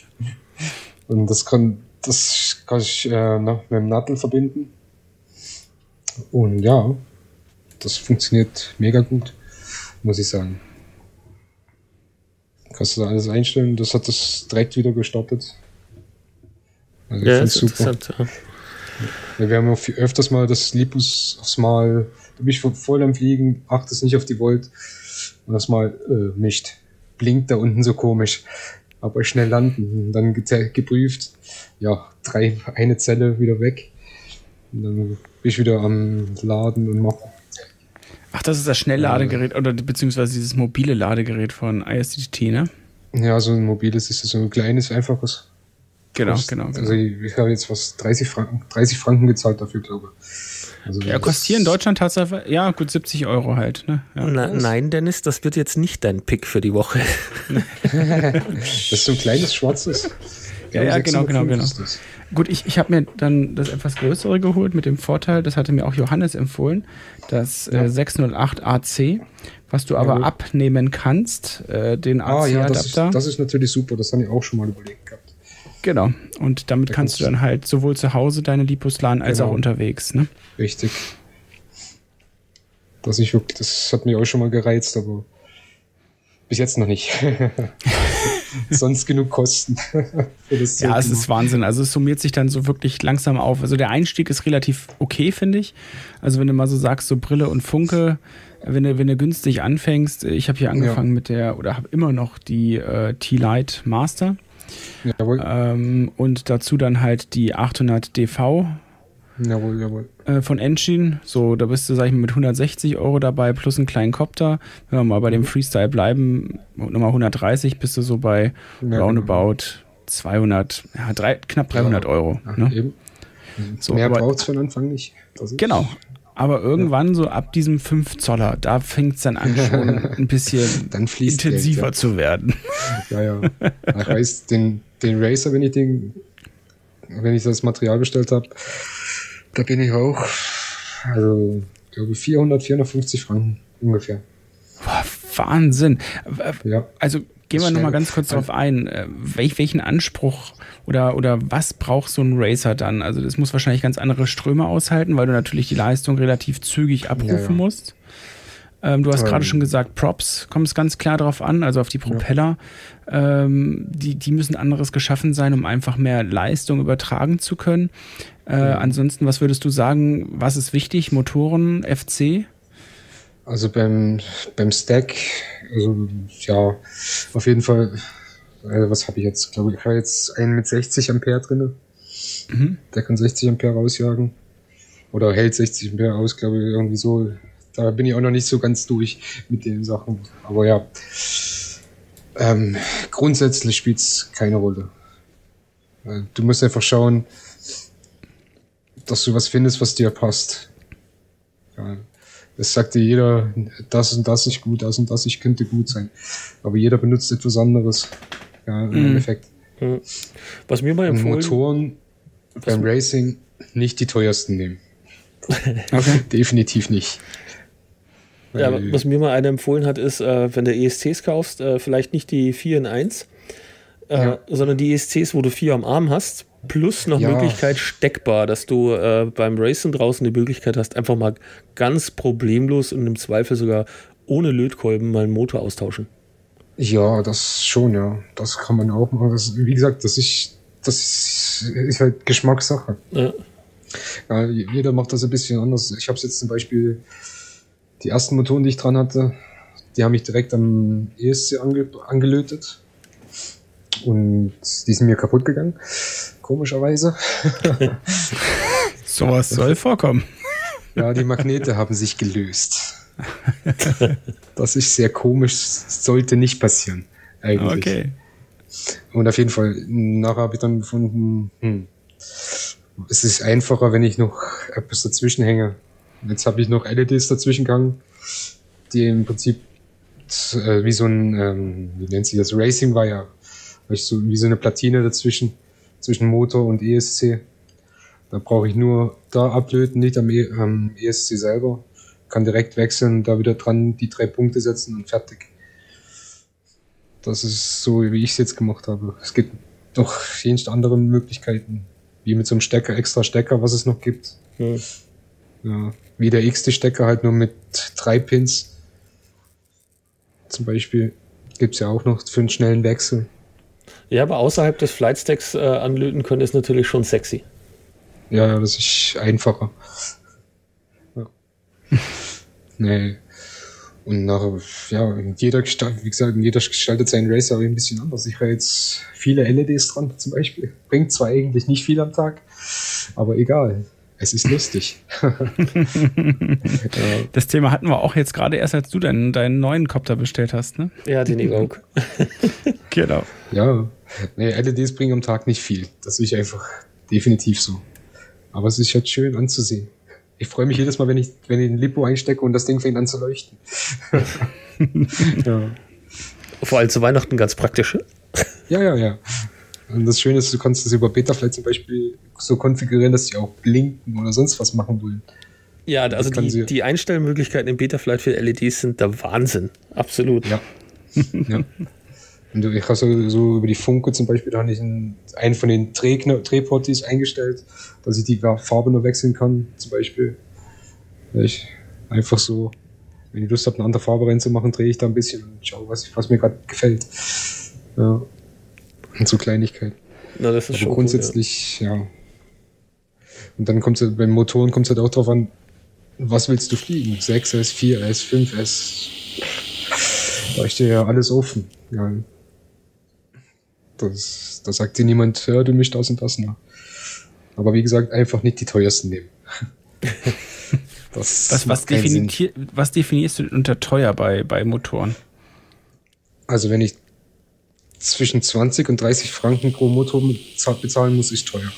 S4: und das kann, das kann ich äh, noch mit dem Nattel verbinden. Und ja, das funktioniert mega gut, muss ich sagen. Kannst du da alles einstellen? Das hat das direkt wieder gestartet. Also
S2: ja,
S4: ich find's super.
S2: Ja.
S4: Wir haben auch viel- öfters mal das Lipus aufs Mal, du bist voll am Fliegen, achtest nicht auf die Volt und das Mal äh, nicht. Blinkt da unten so komisch. Aber schnell landen. Dann geprüft, ja, drei, eine Zelle wieder weg. Und dann bin ich wieder am Laden und machen.
S3: Ach, das ist das Schnellladegerät oder beziehungsweise dieses mobile Ladegerät von ISDT, ne?
S4: Ja, so ein mobiles ist so ein kleines, einfaches.
S3: Genau,
S4: Kostet-
S3: genau, genau.
S4: Also ich, ich habe jetzt was 30 Franken, 30 Franken gezahlt dafür, glaube ich. Also
S3: Ja, kostet hier in Deutschland tatsächlich, ja, gut 70 Euro halt, ne? Ja.
S2: Na, nein, Dennis, das wird jetzt nicht dein Pick für die Woche.
S4: Das ist so ein kleines schwarzes.
S3: Ja, ja, genau, genau,
S4: 605
S3: genau. Gut, ich, ich habe mir dann das etwas größere geholt mit dem Vorteil, das hatte mir auch Johannes empfohlen, das äh, 608 AC, was du aber
S4: Jawohl.
S3: abnehmen kannst, äh, den
S4: Ah ja, das ist,
S3: AC-Adapter.
S4: das ist natürlich super. Das habe ich auch schon mal überlegt gehabt.
S3: Genau. Und damit
S4: Da
S3: kannst du dann halt sowohl zu Hause deine Lipos laden als
S4: Genau.
S3: auch unterwegs, ne?
S4: Richtig. Das, ich wirklich, das hat mich auch schon mal gereizt, aber bis jetzt noch nicht. Sonst genug Kosten. für das
S3: Ja, es ist Wahnsinn. Also es summiert sich dann so wirklich langsam auf. Also der Einstieg ist relativ okay, finde ich. Also wenn du mal so sagst, so Brille und Funke, wenn du, wenn du günstig anfängst, ich habe hier angefangen mit der, oder habe immer noch die äh, T-Lite Master
S4: Jawohl,
S3: ähm, und dazu dann halt die 800 DV
S4: jawohl, jawohl.
S3: äh, von Engine. So, da bist du, sag ich mal, mit 160 Euro dabei plus einen kleinen Copter. Wenn wir mal bei
S4: Mhm.
S3: dem Freestyle bleiben, nochmal 130, bist du so bei
S4: Ja,
S3: roundabout 200, ja, drei, knapp 300 Euro.
S4: Ja,
S3: Ne?
S4: eben.
S3: So,
S4: Mehr braucht es für den Anfang nicht.
S3: Genau. Aber irgendwann so ab diesem 5 Zoller, da fängt es dann an, schon ein bisschen intensiver
S4: Geld,
S3: zu werden.
S4: Ja, ja. Ich weiß, den, den Racer, wenn ich den, wenn ich das Material bestellt habe, da bin ich auch, also, glaube 400, 450 Franken ungefähr.
S3: Boah, Wahnsinn.
S4: Ja.
S3: Also gehen wir nochmal ganz kurz drauf ein. Äh, Welch, welchen Anspruch oder, oder was braucht so ein Racer dann? Also das muss wahrscheinlich ganz andere Ströme aushalten, weil du natürlich die Leistung relativ zügig abrufen
S4: Ja, ja.
S3: musst. Ähm, du hast
S4: Ähm.
S3: gerade schon gesagt, Props kommt es ganz klar drauf an, also auf die Propeller. Ähm, die, die müssen anderes geschaffen sein, um einfach mehr Leistung übertragen zu können. Äh, Ansonsten, was würdest du sagen, was ist wichtig? Motoren, FC?
S4: Also beim, beim Stack, also ja, auf jeden Fall, äh, was habe ich jetzt? Glaube ich, habe jetzt einen mit 60 Ampere drinne.
S3: Mhm.
S4: Der kann 60 Ampere rausjagen. Oder hält 60 Ampere aus, glaube ich, irgendwie so. Da bin ich auch noch nicht so ganz durch mit den Sachen. Aber ja, ähm, grundsätzlich spielt es keine Rolle. Äh, Du musst einfach schauen, dass du was findest, was dir passt. Ja, es sagt dir jeder, das und das ist gut, das und das ich könnte gut sein. Aber jeder benutzt etwas anderes. Ja, im
S3: Mhm.
S4: Endeffekt.
S2: Was mir mal empfohlen,
S4: Motoren beim Racing nicht die teuersten nehmen.
S3: Okay.
S4: Definitiv nicht.
S2: Ja, was mir mal einer empfohlen hat, ist, äh, wenn du ESCs kaufst, äh, vielleicht nicht die 4 in 1, äh,
S4: Ja.
S2: sondern die ESCs, wo du vier am Arm hast, plus noch
S4: Ja.
S2: Möglichkeit steckbar, dass du äh, beim Racing draußen die Möglichkeit hast, einfach mal ganz problemlos und im Zweifel sogar ohne Lötkolben mal einen Motor austauschen.
S4: Ja, das schon, ja. Das kann man auch machen. Das, wie gesagt, das ist, das ist halt Geschmackssache.
S2: Ja.
S4: Ja, jeder macht das ein bisschen anders. Ich habe jetzt zum Beispiel die ersten Motoren, die ich dran hatte, die haben mich direkt am ESC ange angelötet. Und die sind mir kaputt gegangen. Komischerweise.
S3: Sowas soll vorkommen.
S4: Ja, die Magnete haben sich gelöst. Das ist sehr komisch. Sollte nicht passieren. Eigentlich.
S3: Okay.
S4: Und auf jeden Fall, nachher habe ich dann gefunden, hm, es ist einfacher, wenn ich noch etwas dazwischen hänge. Jetzt habe ich noch LEDs dazwischen gegangen, die im Prinzip äh, wie so ein, ähm, wie nennt sich das, Racing Wire, Hab ich so, wie so eine Platine dazwischen, zwischen Motor und ESC. Da brauche ich nur da ablöten, nicht am, e am ESC selber. Kann direkt wechseln, da wieder dran die drei Punkte setzen und fertig. Das ist so, wie ich es jetzt gemacht habe. Es gibt noch jenst andere Möglichkeiten, wie mit so einem Stecker, extra Stecker, was es noch gibt.
S2: Hm.
S4: Ja, wie der XT-Stecker halt nur mit drei Pins. Zum Beispiel gibt's ja auch noch für einen schnellen Wechsel.
S2: Ja, aber außerhalb des Flightstacks äh, anlöten können ist natürlich schon sexy.
S4: Ja, ja, das ist einfacher. Ja. nee. Und nachher, ja, jeder gestaltet, wie gesagt, jeder gestaltet seinen Racer ein bisschen anders. Ich habe jetzt viele LEDs dran, zum Beispiel. Bringt zwar eigentlich nicht viel am Tag, aber egal. Es ist lustig.
S3: Das Thema hatten wir auch jetzt gerade erst, als du deinen, deinen neuen Copter bestellt hast, ne?
S2: Ja, den Evoque.
S3: Genau.
S4: ja. Nee, LEDs bringen am Tag nicht viel. Das ist einfach definitiv so. Aber es ist halt schön anzusehen. Ich freue mich jedes Mal, wenn ich, wenn ich den Lipo einstecke und das Ding fängt an zu leuchten. ja.
S2: Vor allem zu Weihnachten ganz praktisch.
S4: Ja, ja, ja. Und das Schöne ist, du kannst das über Betaflight zum Beispiel so konfigurieren, dass sie auch blinken oder sonst was machen wollen.
S2: Ja, also die, die Einstellmöglichkeiten im Betaflight für LEDs sind der Wahnsinn. Absolut.
S4: Ja. ja. Und ich habe so, so über die Funke zum Beispiel, da habe ich einen, einen von den Drehportis eingestellt, dass ich die Farbe nur wechseln kann, zum Beispiel. Ja, Ich einfach so, wenn ich Lust habe, eine andere Farbe reinzumachen, drehe ich da ein bisschen und schaue, was, was mir gerade gefällt. Ja. Und so Kleinigkeiten.
S2: Na, das ist
S4: Aber
S2: schon
S4: grundsätzlich, ja. Und dann kommt es beim Motoren kommt es halt auch drauf an, was willst du fliegen? 6S, 4S, 5S. Da steht ja alles offen. Ja. Das, da sagt dir niemand, ja, du mischst das und das nach. Aber wie gesagt, einfach nicht die teuersten nehmen. Das
S3: Was, was, definier, was definierst du unter teuer bei, bei Motoren?
S4: Also wenn ich zwischen 20 und 30 Franken pro Motor bezahlen- muss, ist teuer.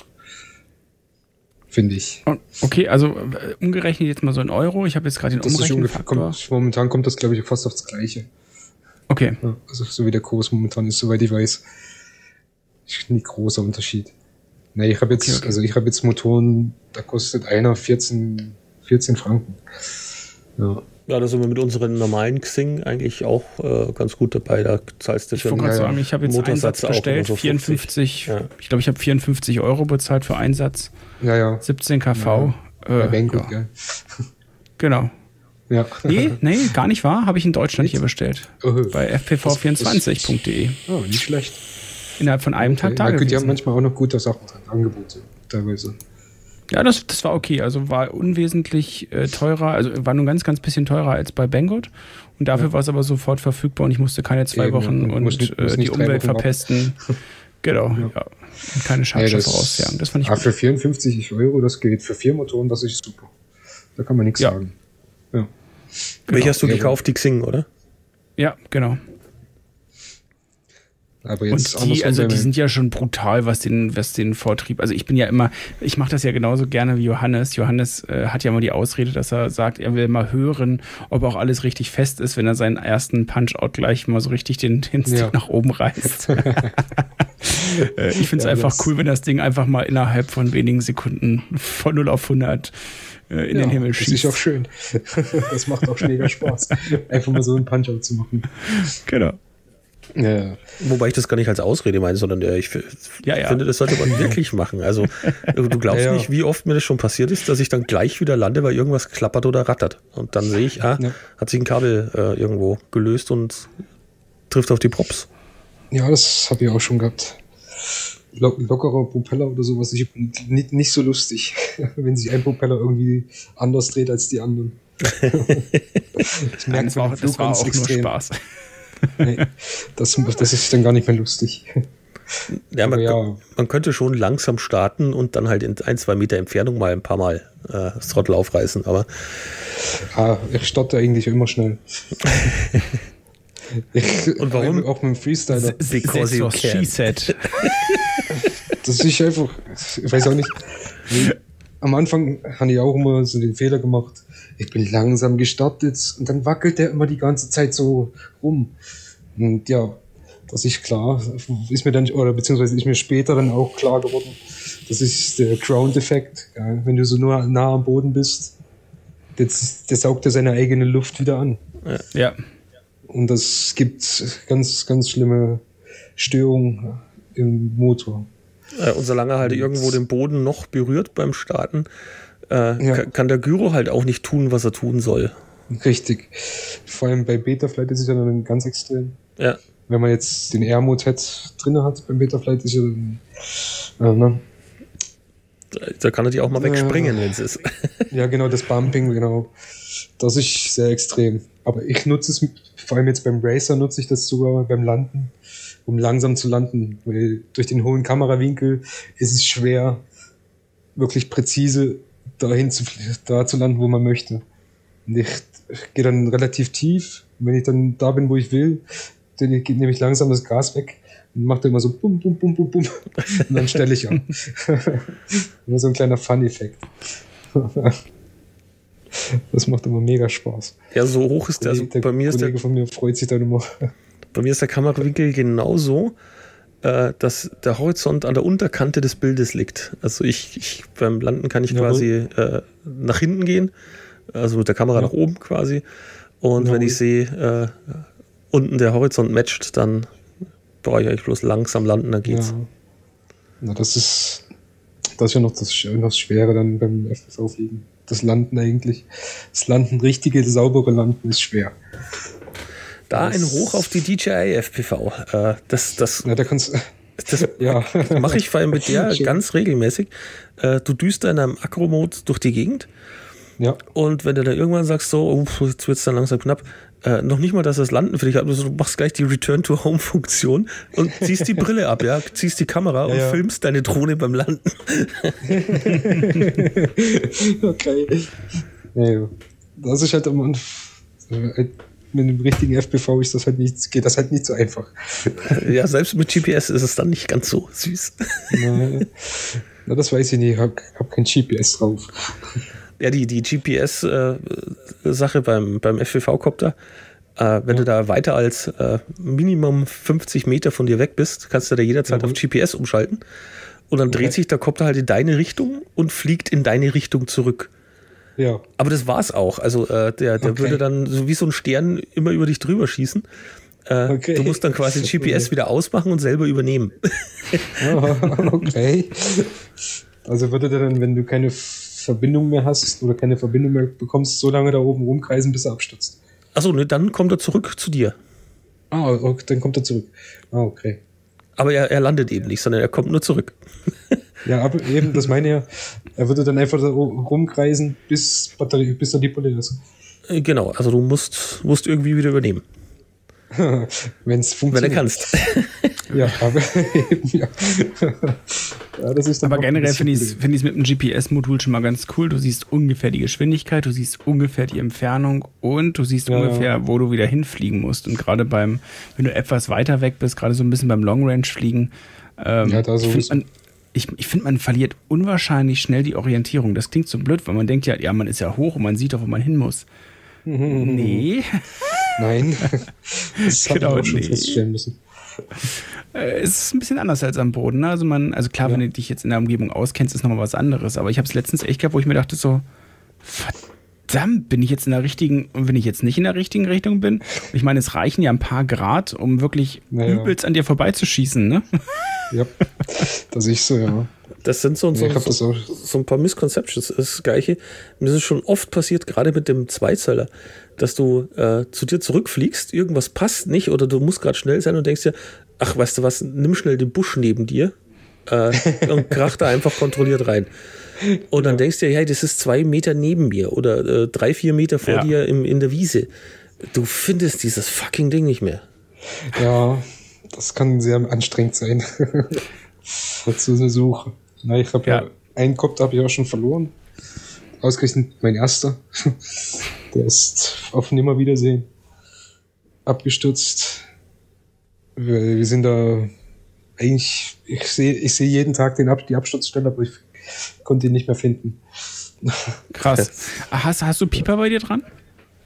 S4: Finde ich.
S3: Okay, also äh, umgerechnet jetzt mal so in Euro. Ich habe jetzt gerade den Umrechnungsfaktor.
S4: momentan kommt das, glaube ich, fast aufs Gleiche.
S3: Okay,
S4: Ja, also so wie der Kurs momentan ist, soweit ich weiß. Ist nicht großer Unterschied. Nee, ich habe jetzt,
S3: Okay, okay.
S4: also ich habe jetzt Motoren, da kostet einer 14, 14 Franken. Ja.
S2: Ja, da sind wir mit unseren normalen Xing eigentlich auch äh, ganz gut dabei. Da zahlst du
S3: ich
S2: für
S3: wollte gerade
S4: ja, ja.
S3: sagen, ich habe jetzt einen
S2: Motorsatz
S3: Satz bestellt,
S2: immer so
S3: 54,
S2: Ja.
S3: ich glaube, ich habe 54 Euro bezahlt für einen Satz,
S4: Ja, ja.
S3: 17 kV.
S4: Bei
S3: Äh,
S4: Bangkok,
S3: ja,
S4: gell?
S3: genau.
S4: Ja.
S3: Nee, nee, gar nicht wahr. Habe ich in Deutschland hier bestellt.
S4: Oh,
S3: Bei fpv24.de.
S4: Oh, nicht schlecht.
S3: Innerhalb von einem Tag
S4: Okay.
S3: da
S4: Ja, die haben
S3: gewesen.
S4: manchmal auch noch gute Sachen drin, Angebote, teilweise.
S3: Ja, das, das war okay. Also war unwesentlich äh, teurer, also war nur ein ganz, ganz bisschen teurer als bei Banggood. Und dafür war es aber sofort verfügbar und ich musste keine zwei
S4: Eben, ja.
S3: Wochen und
S4: musst
S3: äh, die Umwelt verpesten. genau, ja. Und keine Schadstoffe rausjagen. Das fand ich
S4: ah,
S3: gut.
S4: für 54 Euro, das geht. Für vier Motoren, das ist super. Da kann man nichts
S3: Ja.
S4: sagen. Ja.
S2: Welche hast du
S4: Ja,
S2: gekauft? Die Xing, oder?
S3: Ja, genau.
S4: Aber
S3: jetzt und die, also die sind ja schon brutal, was den, was den Vortrieb. Also ich bin ja immer, ich mache das ja genauso gerne wie Johannes. Johannes äh, hat ja immer die Ausrede, dass er sagt, er will mal hören, ob auch alles richtig fest ist, wenn er seinen ersten Punch-Out gleich mal so richtig den, den Stick ja. nach oben reißt. Äh, ich finde es ja, einfach cool, wenn das Ding einfach mal innerhalb von wenigen Sekunden von 0 auf 100 äh, in ja, den Himmel schießt.
S4: Das ist auch schön. das macht auch mega Spaß, einfach mal so einen Punch-Out zu machen.
S3: Genau.
S2: Ja. Wobei ich das gar nicht als Ausrede meine, sondern äh, ich ja, ja. finde, das sollte man wirklich machen. Also du glaubst nicht, wie oft mir das schon passiert ist, dass ich dann gleich wieder lande, weil irgendwas klappert oder rattert. Und dann sehe ich, ah, hat sich ein Kabel äh, irgendwo gelöst und trifft auf die Props.
S4: Ja, das habe ich auch schon gehabt. lockerer Propeller oder sowas ist nicht, nicht so lustig, wenn sich ein Propeller irgendwie anders dreht als die anderen.
S3: ich merke, das war, auch, das war auch nur Spaß
S4: nee, das, das ist dann gar nicht mehr lustig.
S2: Ja man, ja, man, könnte schon langsam starten und dann halt in ein, zwei Meter Entfernung mal ein paar Mal äh, das Trottel aufreißen, aber.
S4: Ah, ich starte eigentlich immer schnell.
S2: ich, und warum?
S4: Auch mit dem Freestyler.
S3: Because you can. She said.
S4: das ist einfach, ich weiß auch nicht. Am Anfang habe ich auch immer so den Fehler gemacht, ich bin langsam gestartet und dann wackelt der immer die ganze Zeit so rum. Und ja, das ist klar, ist mir dann, oder beziehungsweise ist mir später dann auch klar geworden, das ist der Ground-Effekt. Ja, wenn du so nur nah am Boden bist, das, der saugt ja seine eigene Luft wieder an.
S3: Ja.
S4: Und das gibt ganz, ganz schlimme Störungen im Motor.
S2: Äh, und solange er halt irgendwo den Boden noch berührt beim Starten, äh, ja. kann der Gyro halt auch nicht tun, was er tun soll.
S4: Richtig. Vor allem bei Betaflight ist es ja dann ganz extrem.
S2: Ja.
S4: Wenn man jetzt den Air-Mode drin hat beim Betaflight, ist ja dann. Äh, ne?
S2: Da kann er die auch mal wegspringen, wenn es ist.
S4: Ja, genau, das Bumping, genau. Das ist sehr extrem. Aber ich nutze es, vor allem jetzt beim Racer nutze ich das sogar beim Landen, um langsam zu landen. Weil durch den hohen Kamerawinkel ist es schwer, wirklich präzise dahin zu, da zu landen, wo man möchte. Und ich, ich gehe dann relativ tief. Und wenn ich dann da bin, wo ich will, dann nehme ich langsam das Gas weg und mache dann immer so bum, bum, bum, bum, bum. Und dann stelle ich an. immer so ein kleiner Fun-Effekt. das macht immer mega Spaß.
S2: Ja, so hoch ist der. Also
S4: bei mir ist der, von mir freut sich dann immer.
S2: Bei mir ist der Kamerawinkel genauso äh, dass der Horizont an der Unterkante des Bildes liegt. Also ich, ich beim Landen kann ich Jawohl. quasi äh, nach hinten gehen, also mit der Kamera ja. nach oben quasi. Und Jawohl. wenn ich sehe, äh, unten der Horizont matcht, dann brauche ich eigentlich bloß langsam landen, dann geht's. Ja.
S4: Na, das ist, das ist ja noch das, das Schwere dann beim FSV-Fliegen. Das Landen eigentlich. Das Landen, richtige, saubere Landen ist schwer.
S2: Da ein Hoch auf die DJI FPV. Äh, das, das,
S4: ja, da kannst
S2: das ja. mache ich vor allem mit der Schön. ganz regelmäßig. Äh, du düst in einem Akro-Mode durch die Gegend.
S4: Ja.
S2: Und wenn du dann irgendwann sagst, so, oh, jetzt wird es dann langsam knapp, äh, noch nicht mal, dass das Landen für dich hat, du machst gleich die Return-to-Home-Funktion und ziehst die Brille ab, ja, ziehst die Kamera ja, und ja. filmst deine Drohne beim Landen.
S4: okay. Ja, das ist halt immer mit dem richtigen FPV ist das halt nicht, geht das halt nicht so einfach.
S2: Ja, selbst mit GPS ist es dann nicht ganz so süß.
S4: Na, na das weiß ich nicht, ich habe hab kein GPS drauf.
S2: Ja, die, die GPS-Sache äh, beim, beim FPV-Copter, äh, wenn ja. du da weiter als äh, Minimum 50 Meter von dir weg bist, kannst du da jederzeit mhm. auf GPS umschalten. Und dann dreht sich der Copter halt in deine Richtung und fliegt in deine Richtung zurück.
S4: Ja.
S2: Aber das war's auch. Also äh, der, der okay. würde dann so wie so ein Stern immer über dich drüber schießen. Äh, okay. Du musst dann quasi GPS wieder ausmachen und selber übernehmen.
S4: okay. Also würde der dann, wenn du keine Verbindung mehr hast oder keine Verbindung mehr bekommst, so lange da oben rumkreisen, bis er abstürzt.
S2: Achso, ne, dann kommt er zurück zu dir.
S4: Ah, okay, dann kommt er zurück. Ah, okay.
S2: Aber er, er landet eben nicht, sondern er kommt nur zurück.
S4: Ja, aber eben, das meine ich ja. Er würde dann einfach rumkreisen, bis, Batterie, bis er die Pulle ist.
S2: Äh, genau, also du musst, musst irgendwie wieder übernehmen.
S4: Wenn es funktioniert.
S2: Wenn du kannst.
S4: Ja, aber, ja.
S3: ja, das ist aber generell finde ich es find mit dem GPS-Modul schon mal ganz cool. Du siehst ungefähr die Geschwindigkeit, du siehst ungefähr die Entfernung und du siehst ja, ungefähr, wo du wieder hinfliegen musst. Und gerade beim, wenn du etwas weiter weg bist, gerade so ein bisschen beim Long-Range-Fliegen, ähm, ja, da so man, ich, ich find, man verliert unwahrscheinlich schnell die Orientierung. Das klingt so blöd, weil man denkt ja, ja, man ist ja hoch und man sieht doch, wo man hin muss. nee.
S4: Nein. Das genau, habe ich auch schon nee. feststellen müssen.
S3: Äh, es ist ein bisschen anders als am Boden. Ne? Also man, also klar, ja. wenn du dich jetzt in der Umgebung auskennst, ist nochmal was anderes. Aber ich habe es letztens echt gehabt, wo ich mir dachte so, verdammt, bin ich jetzt in der richtigen, und wenn ich jetzt nicht in der richtigen Richtung bin, ich meine, es reichen ja ein paar Grad, um wirklich naja. übelst an dir vorbeizuschießen, ne?
S4: Ja, das ist so, ja.
S2: Das sind so, so, so, so, ein paar Misconceptions. Das, ist das Gleiche. Mir ist es schon oft passiert, gerade mit dem Zweizeiler, dass du äh, zu dir zurückfliegst, irgendwas passt nicht oder du musst gerade schnell sein und denkst dir, ach, weißt du was, nimm schnell den Busch neben dir äh, und krach da einfach kontrolliert rein. Und dann denkst du dir, hey, das ist zwei Meter neben mir oder äh, drei, vier Meter vor ja. dir im, in der Wiese. Du findest dieses fucking Ding nicht mehr.
S4: Ja, das kann sehr anstrengend sein. zu eine Suche. Na, ich habe ja. ja einen Kopf habe ich auch schon verloren. Ausgerechnet mein erster. Der ist auf Nimmerwiedersehen abgestürzt. Wir, wir sind da eigentlich, ich sehe ich seh jeden Tag den Ab, die Absturzstelle, aber ich konnte ihn nicht mehr finden.
S3: Krass. Hast, hast du Pieper bei dir dran?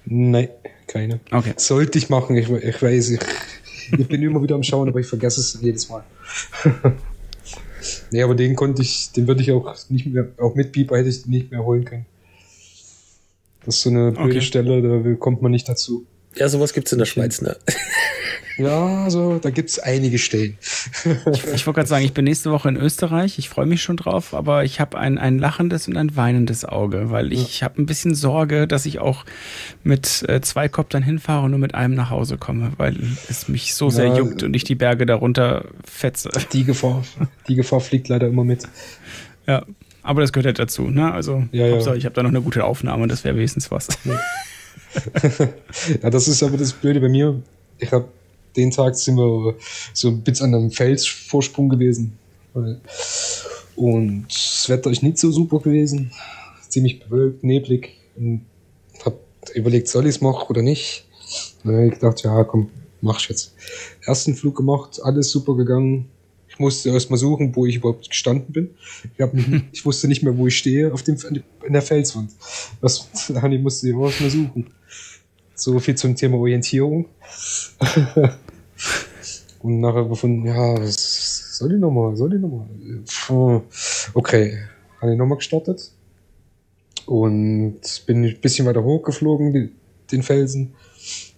S4: Nein, keine.
S3: Okay.
S4: Sollte ich machen, ich, ich weiß, ich, ich bin immer wieder am Schauen, aber ich vergesse es jedes Mal. nee, aber den konnte ich, den würde ich auch nicht mehr, auch mit Pieper hätte ich den nicht mehr holen können. Das ist so eine blöde okay. Stelle, da kommt man nicht dazu.
S2: Ja, sowas gibt es in der Schweiz, ne?
S4: Ja, also da gibt es einige Stellen.
S3: ich, ich wollte gerade sagen, ich bin nächste Woche in Österreich. Ich freue mich schon drauf, aber ich habe ein, ein lachendes und ein weinendes Auge, weil ich ja. habe ein bisschen Sorge, dass ich auch mit äh, zwei Koptern hinfahre und nur mit einem nach Hause komme, weil es mich so sehr ja, juckt und ich die Berge darunter fetze.
S4: Die Gefahr, die Gefahr fliegt leider immer mit.
S3: Ja, aber das gehört halt dazu. Ne? Also ja, ja. ich habe da noch eine gute Aufnahme, das wäre wenigstens was.
S4: ja, das ist aber das Blöde bei mir. Ich habe den Tag sind wir so ein bisschen an einem Felsvorsprung gewesen. Und das Wetter ist nicht so super gewesen. Ziemlich bewölkt, neblig. Und hab überlegt, soll ich es machen oder nicht. Und dann habe ich gedacht, ja, komm, mach ich jetzt. Ersten Flug gemacht, alles super gegangen. Ich musste erst mal suchen, wo ich überhaupt gestanden bin. Ich, hab, ich wusste nicht mehr, wo ich stehe, auf dem, in der Felswand. Das, ich musste ich erst mal suchen. So viel zum Thema Orientierung. Und nachher gefunden, ja, was soll ich nochmal, soll ich nochmal? Okay, habe ich nochmal gestartet. Und bin ein bisschen weiter hochgeflogen, die, den Felsen.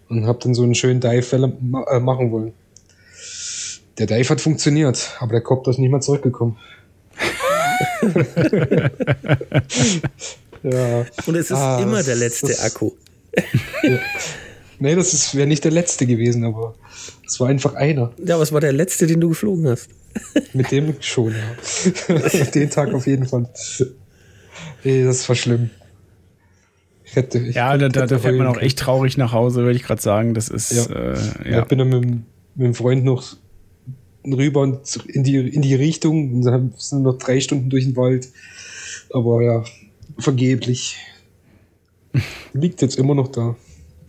S4: Und habe dann so einen schönen Dive äh, machen wollen. Der Dive hat funktioniert, aber der Kopter ist nicht mehr zurückgekommen.
S2: ja. Und es ist ah, immer der letzte das, Akku.
S4: Ja. Nee, das wäre nicht der letzte gewesen, aber es war einfach einer.
S2: Ja, was war der letzte, den du geflogen hast?
S4: Mit dem schon, ja. Den Tag auf jeden Fall. Nee, das war schlimm.
S3: Ich hätte, ich ja, da, da, da fährt man auch echt traurig nach Hause, würde ich gerade sagen. Das ist. Ja. Äh,
S4: ja. Ich bin dann mit, mit dem Freund noch rüber und in die, in die Richtung. Und dann sind noch drei Stunden durch den Wald. Aber ja, vergeblich. Liegt jetzt immer noch da.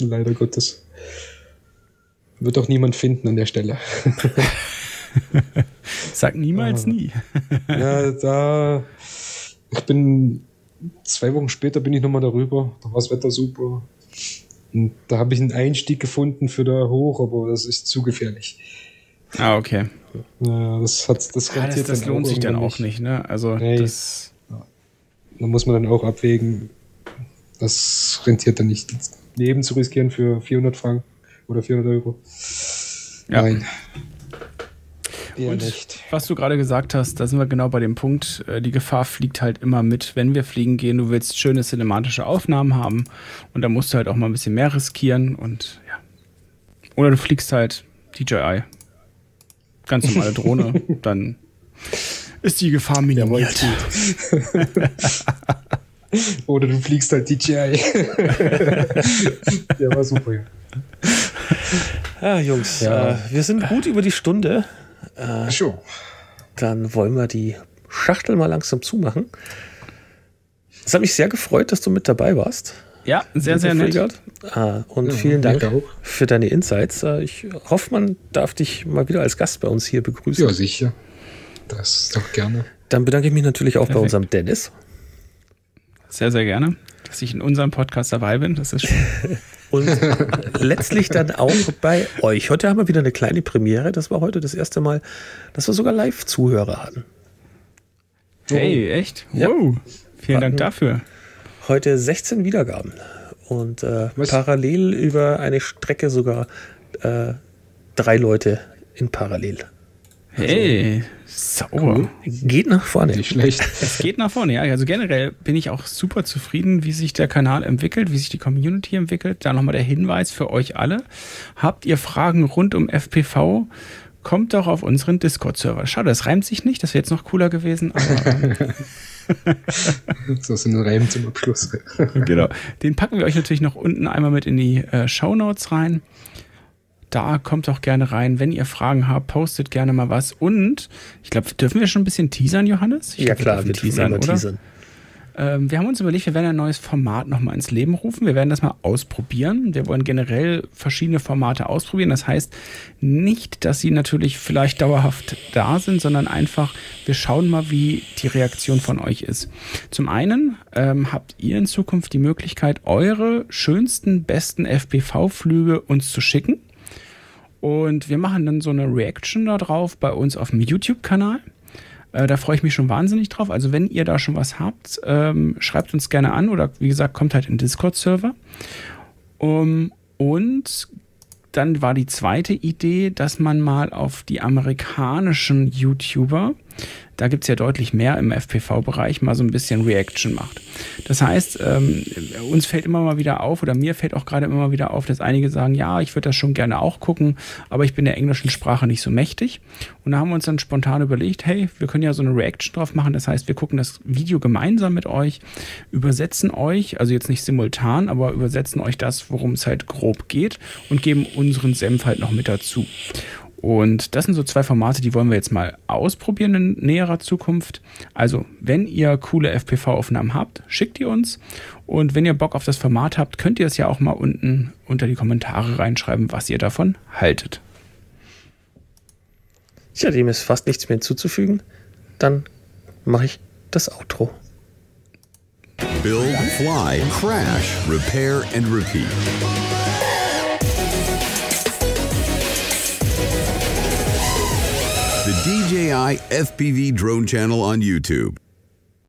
S4: Leider Gottes. Wird auch niemand finden an der Stelle.
S3: Sag niemals nie.
S4: ja, da. Ich bin zwei Wochen später bin ich nochmal darüber. Da war das Wetter super. Und da habe ich einen Einstieg gefunden für da hoch, aber das ist zu gefährlich.
S3: Ah, okay.
S4: Ja, das hat das
S3: ah, das, das lohnt sich dann auch nicht, ne? Also nee. das.
S4: Da muss man dann auch abwägen. Das rentiert dann nicht. Leben zu riskieren für 400 Franken oder 400 Euro.
S3: Ja. Nein. Eher und nicht. was du gerade gesagt hast, da sind wir genau bei dem Punkt, äh, die Gefahr fliegt halt immer mit, wenn wir fliegen gehen. Du willst schöne cinematische Aufnahmen haben und da musst du halt auch mal ein bisschen mehr riskieren und ja. Oder du fliegst halt DJI. Ganz normale Drohne, dann ist die Gefahr minimiert.
S4: Oder du fliegst halt DJI. Der war super.
S2: Ja, Jungs, ja. Äh, wir sind gut über die Stunde. Äh,
S4: Schon.
S2: dann wollen wir die Schachtel mal langsam zumachen. Es hat mich sehr gefreut, dass du mit dabei warst.
S3: Ja, sehr, sehr nett.
S2: Ah, und
S4: Ja,
S2: vielen Dank
S4: auch.
S2: für deine Insights. Äh, Ich hoffe, man darf dich mal wieder als Gast bei uns hier begrüßen.
S4: Ja, sicher. Das doch gerne.
S2: Dann bedanke ich mich natürlich auch bei
S3: Perfekt.
S2: unserem Dennis.
S3: Sehr, sehr gerne, dass ich in unserem Podcast dabei bin. Das ist schön.
S2: Und letztlich dann auch bei euch. Heute haben wir wieder eine kleine Premiere. Das war heute das erste Mal, dass wir sogar Live-Zuhörer hatten.
S3: Hey, echt?
S2: Ja.
S3: Wow. Vielen
S2: Warten.
S3: Dank dafür.
S2: Heute 16 Wiedergaben. Und äh, parallel über eine Strecke sogar äh, drei Leute in Parallel.
S3: Hey, sauber.
S2: Geht nach vorne.
S4: Nicht schlecht.
S3: Es geht nach vorne, ja. Also generell bin ich auch super zufrieden, wie sich der Kanal entwickelt, wie sich die Community entwickelt. Da nochmal der Hinweis für euch alle. Habt ihr Fragen rund um FPV? Kommt doch auf unseren Discord-Server. Schade, das reimt sich nicht, das wäre jetzt noch cooler gewesen, aber
S4: So sind ein Reim zum Abschluss.
S3: genau. Den packen wir euch natürlich noch unten einmal mit in die äh, Show Notes rein. Da kommt doch gerne rein. Wenn ihr Fragen habt, postet gerne mal was. Und ich glaube, dürfen wir schon ein bisschen teasern, Johannes? Ich
S2: ja
S3: glaub,
S2: klar,
S3: dürfen
S2: wir teasern, immer
S3: oder?
S2: teasern.
S3: Ähm, wir haben uns überlegt, wir werden ein neues Format nochmal ins Leben rufen. Wir werden das mal ausprobieren. Wir wollen generell verschiedene Formate ausprobieren. Das heißt nicht, dass sie natürlich vielleicht dauerhaft da sind, sondern einfach, wir schauen mal, wie die Reaktion von euch ist. Zum einen ähm, habt ihr in Zukunft die Möglichkeit, eure schönsten, besten FPV-Flüge uns zu schicken. Und wir machen dann so eine Reaction da drauf bei uns auf dem YouTube-Kanal. Äh, da freue ich mich schon wahnsinnig drauf. Also wenn ihr da schon was habt, ähm, schreibt uns gerne an oder wie gesagt, kommt halt in den Discord-Server. Um, und dann war die zweite Idee, dass man mal auf die amerikanischen YouTuber, da gibt es ja deutlich mehr im FPV-Bereich, mal so ein bisschen Reaction macht. Das heißt, ähm, uns fällt immer mal wieder auf, oder mir fällt auch gerade immer mal wieder auf, dass einige sagen, ja, ich würde das schon gerne auch gucken, aber ich bin der englischen Sprache nicht so mächtig. Und da haben wir uns dann spontan überlegt, hey, wir können ja so eine Reaction drauf machen. Das heißt, wir gucken das Video gemeinsam mit euch, übersetzen euch, also jetzt nicht simultan, aber übersetzen euch das, worum es halt grob geht und geben unseren Senf halt noch mit dazu. Und das sind so zwei Formate, die wollen wir jetzt mal ausprobieren in näherer Zukunft. Also, wenn ihr coole FPV-Aufnahmen habt, schickt die uns. Und wenn ihr Bock auf das Format habt, könnt ihr es ja auch mal unten unter die Kommentare reinschreiben, was ihr davon haltet.
S2: Tja, dem ist fast nichts mehr hinzuzufügen. Dann mache ich das Outro.
S1: Build, fly, crash, repair, and repeat. The DJI FPV drone channel on YouTube.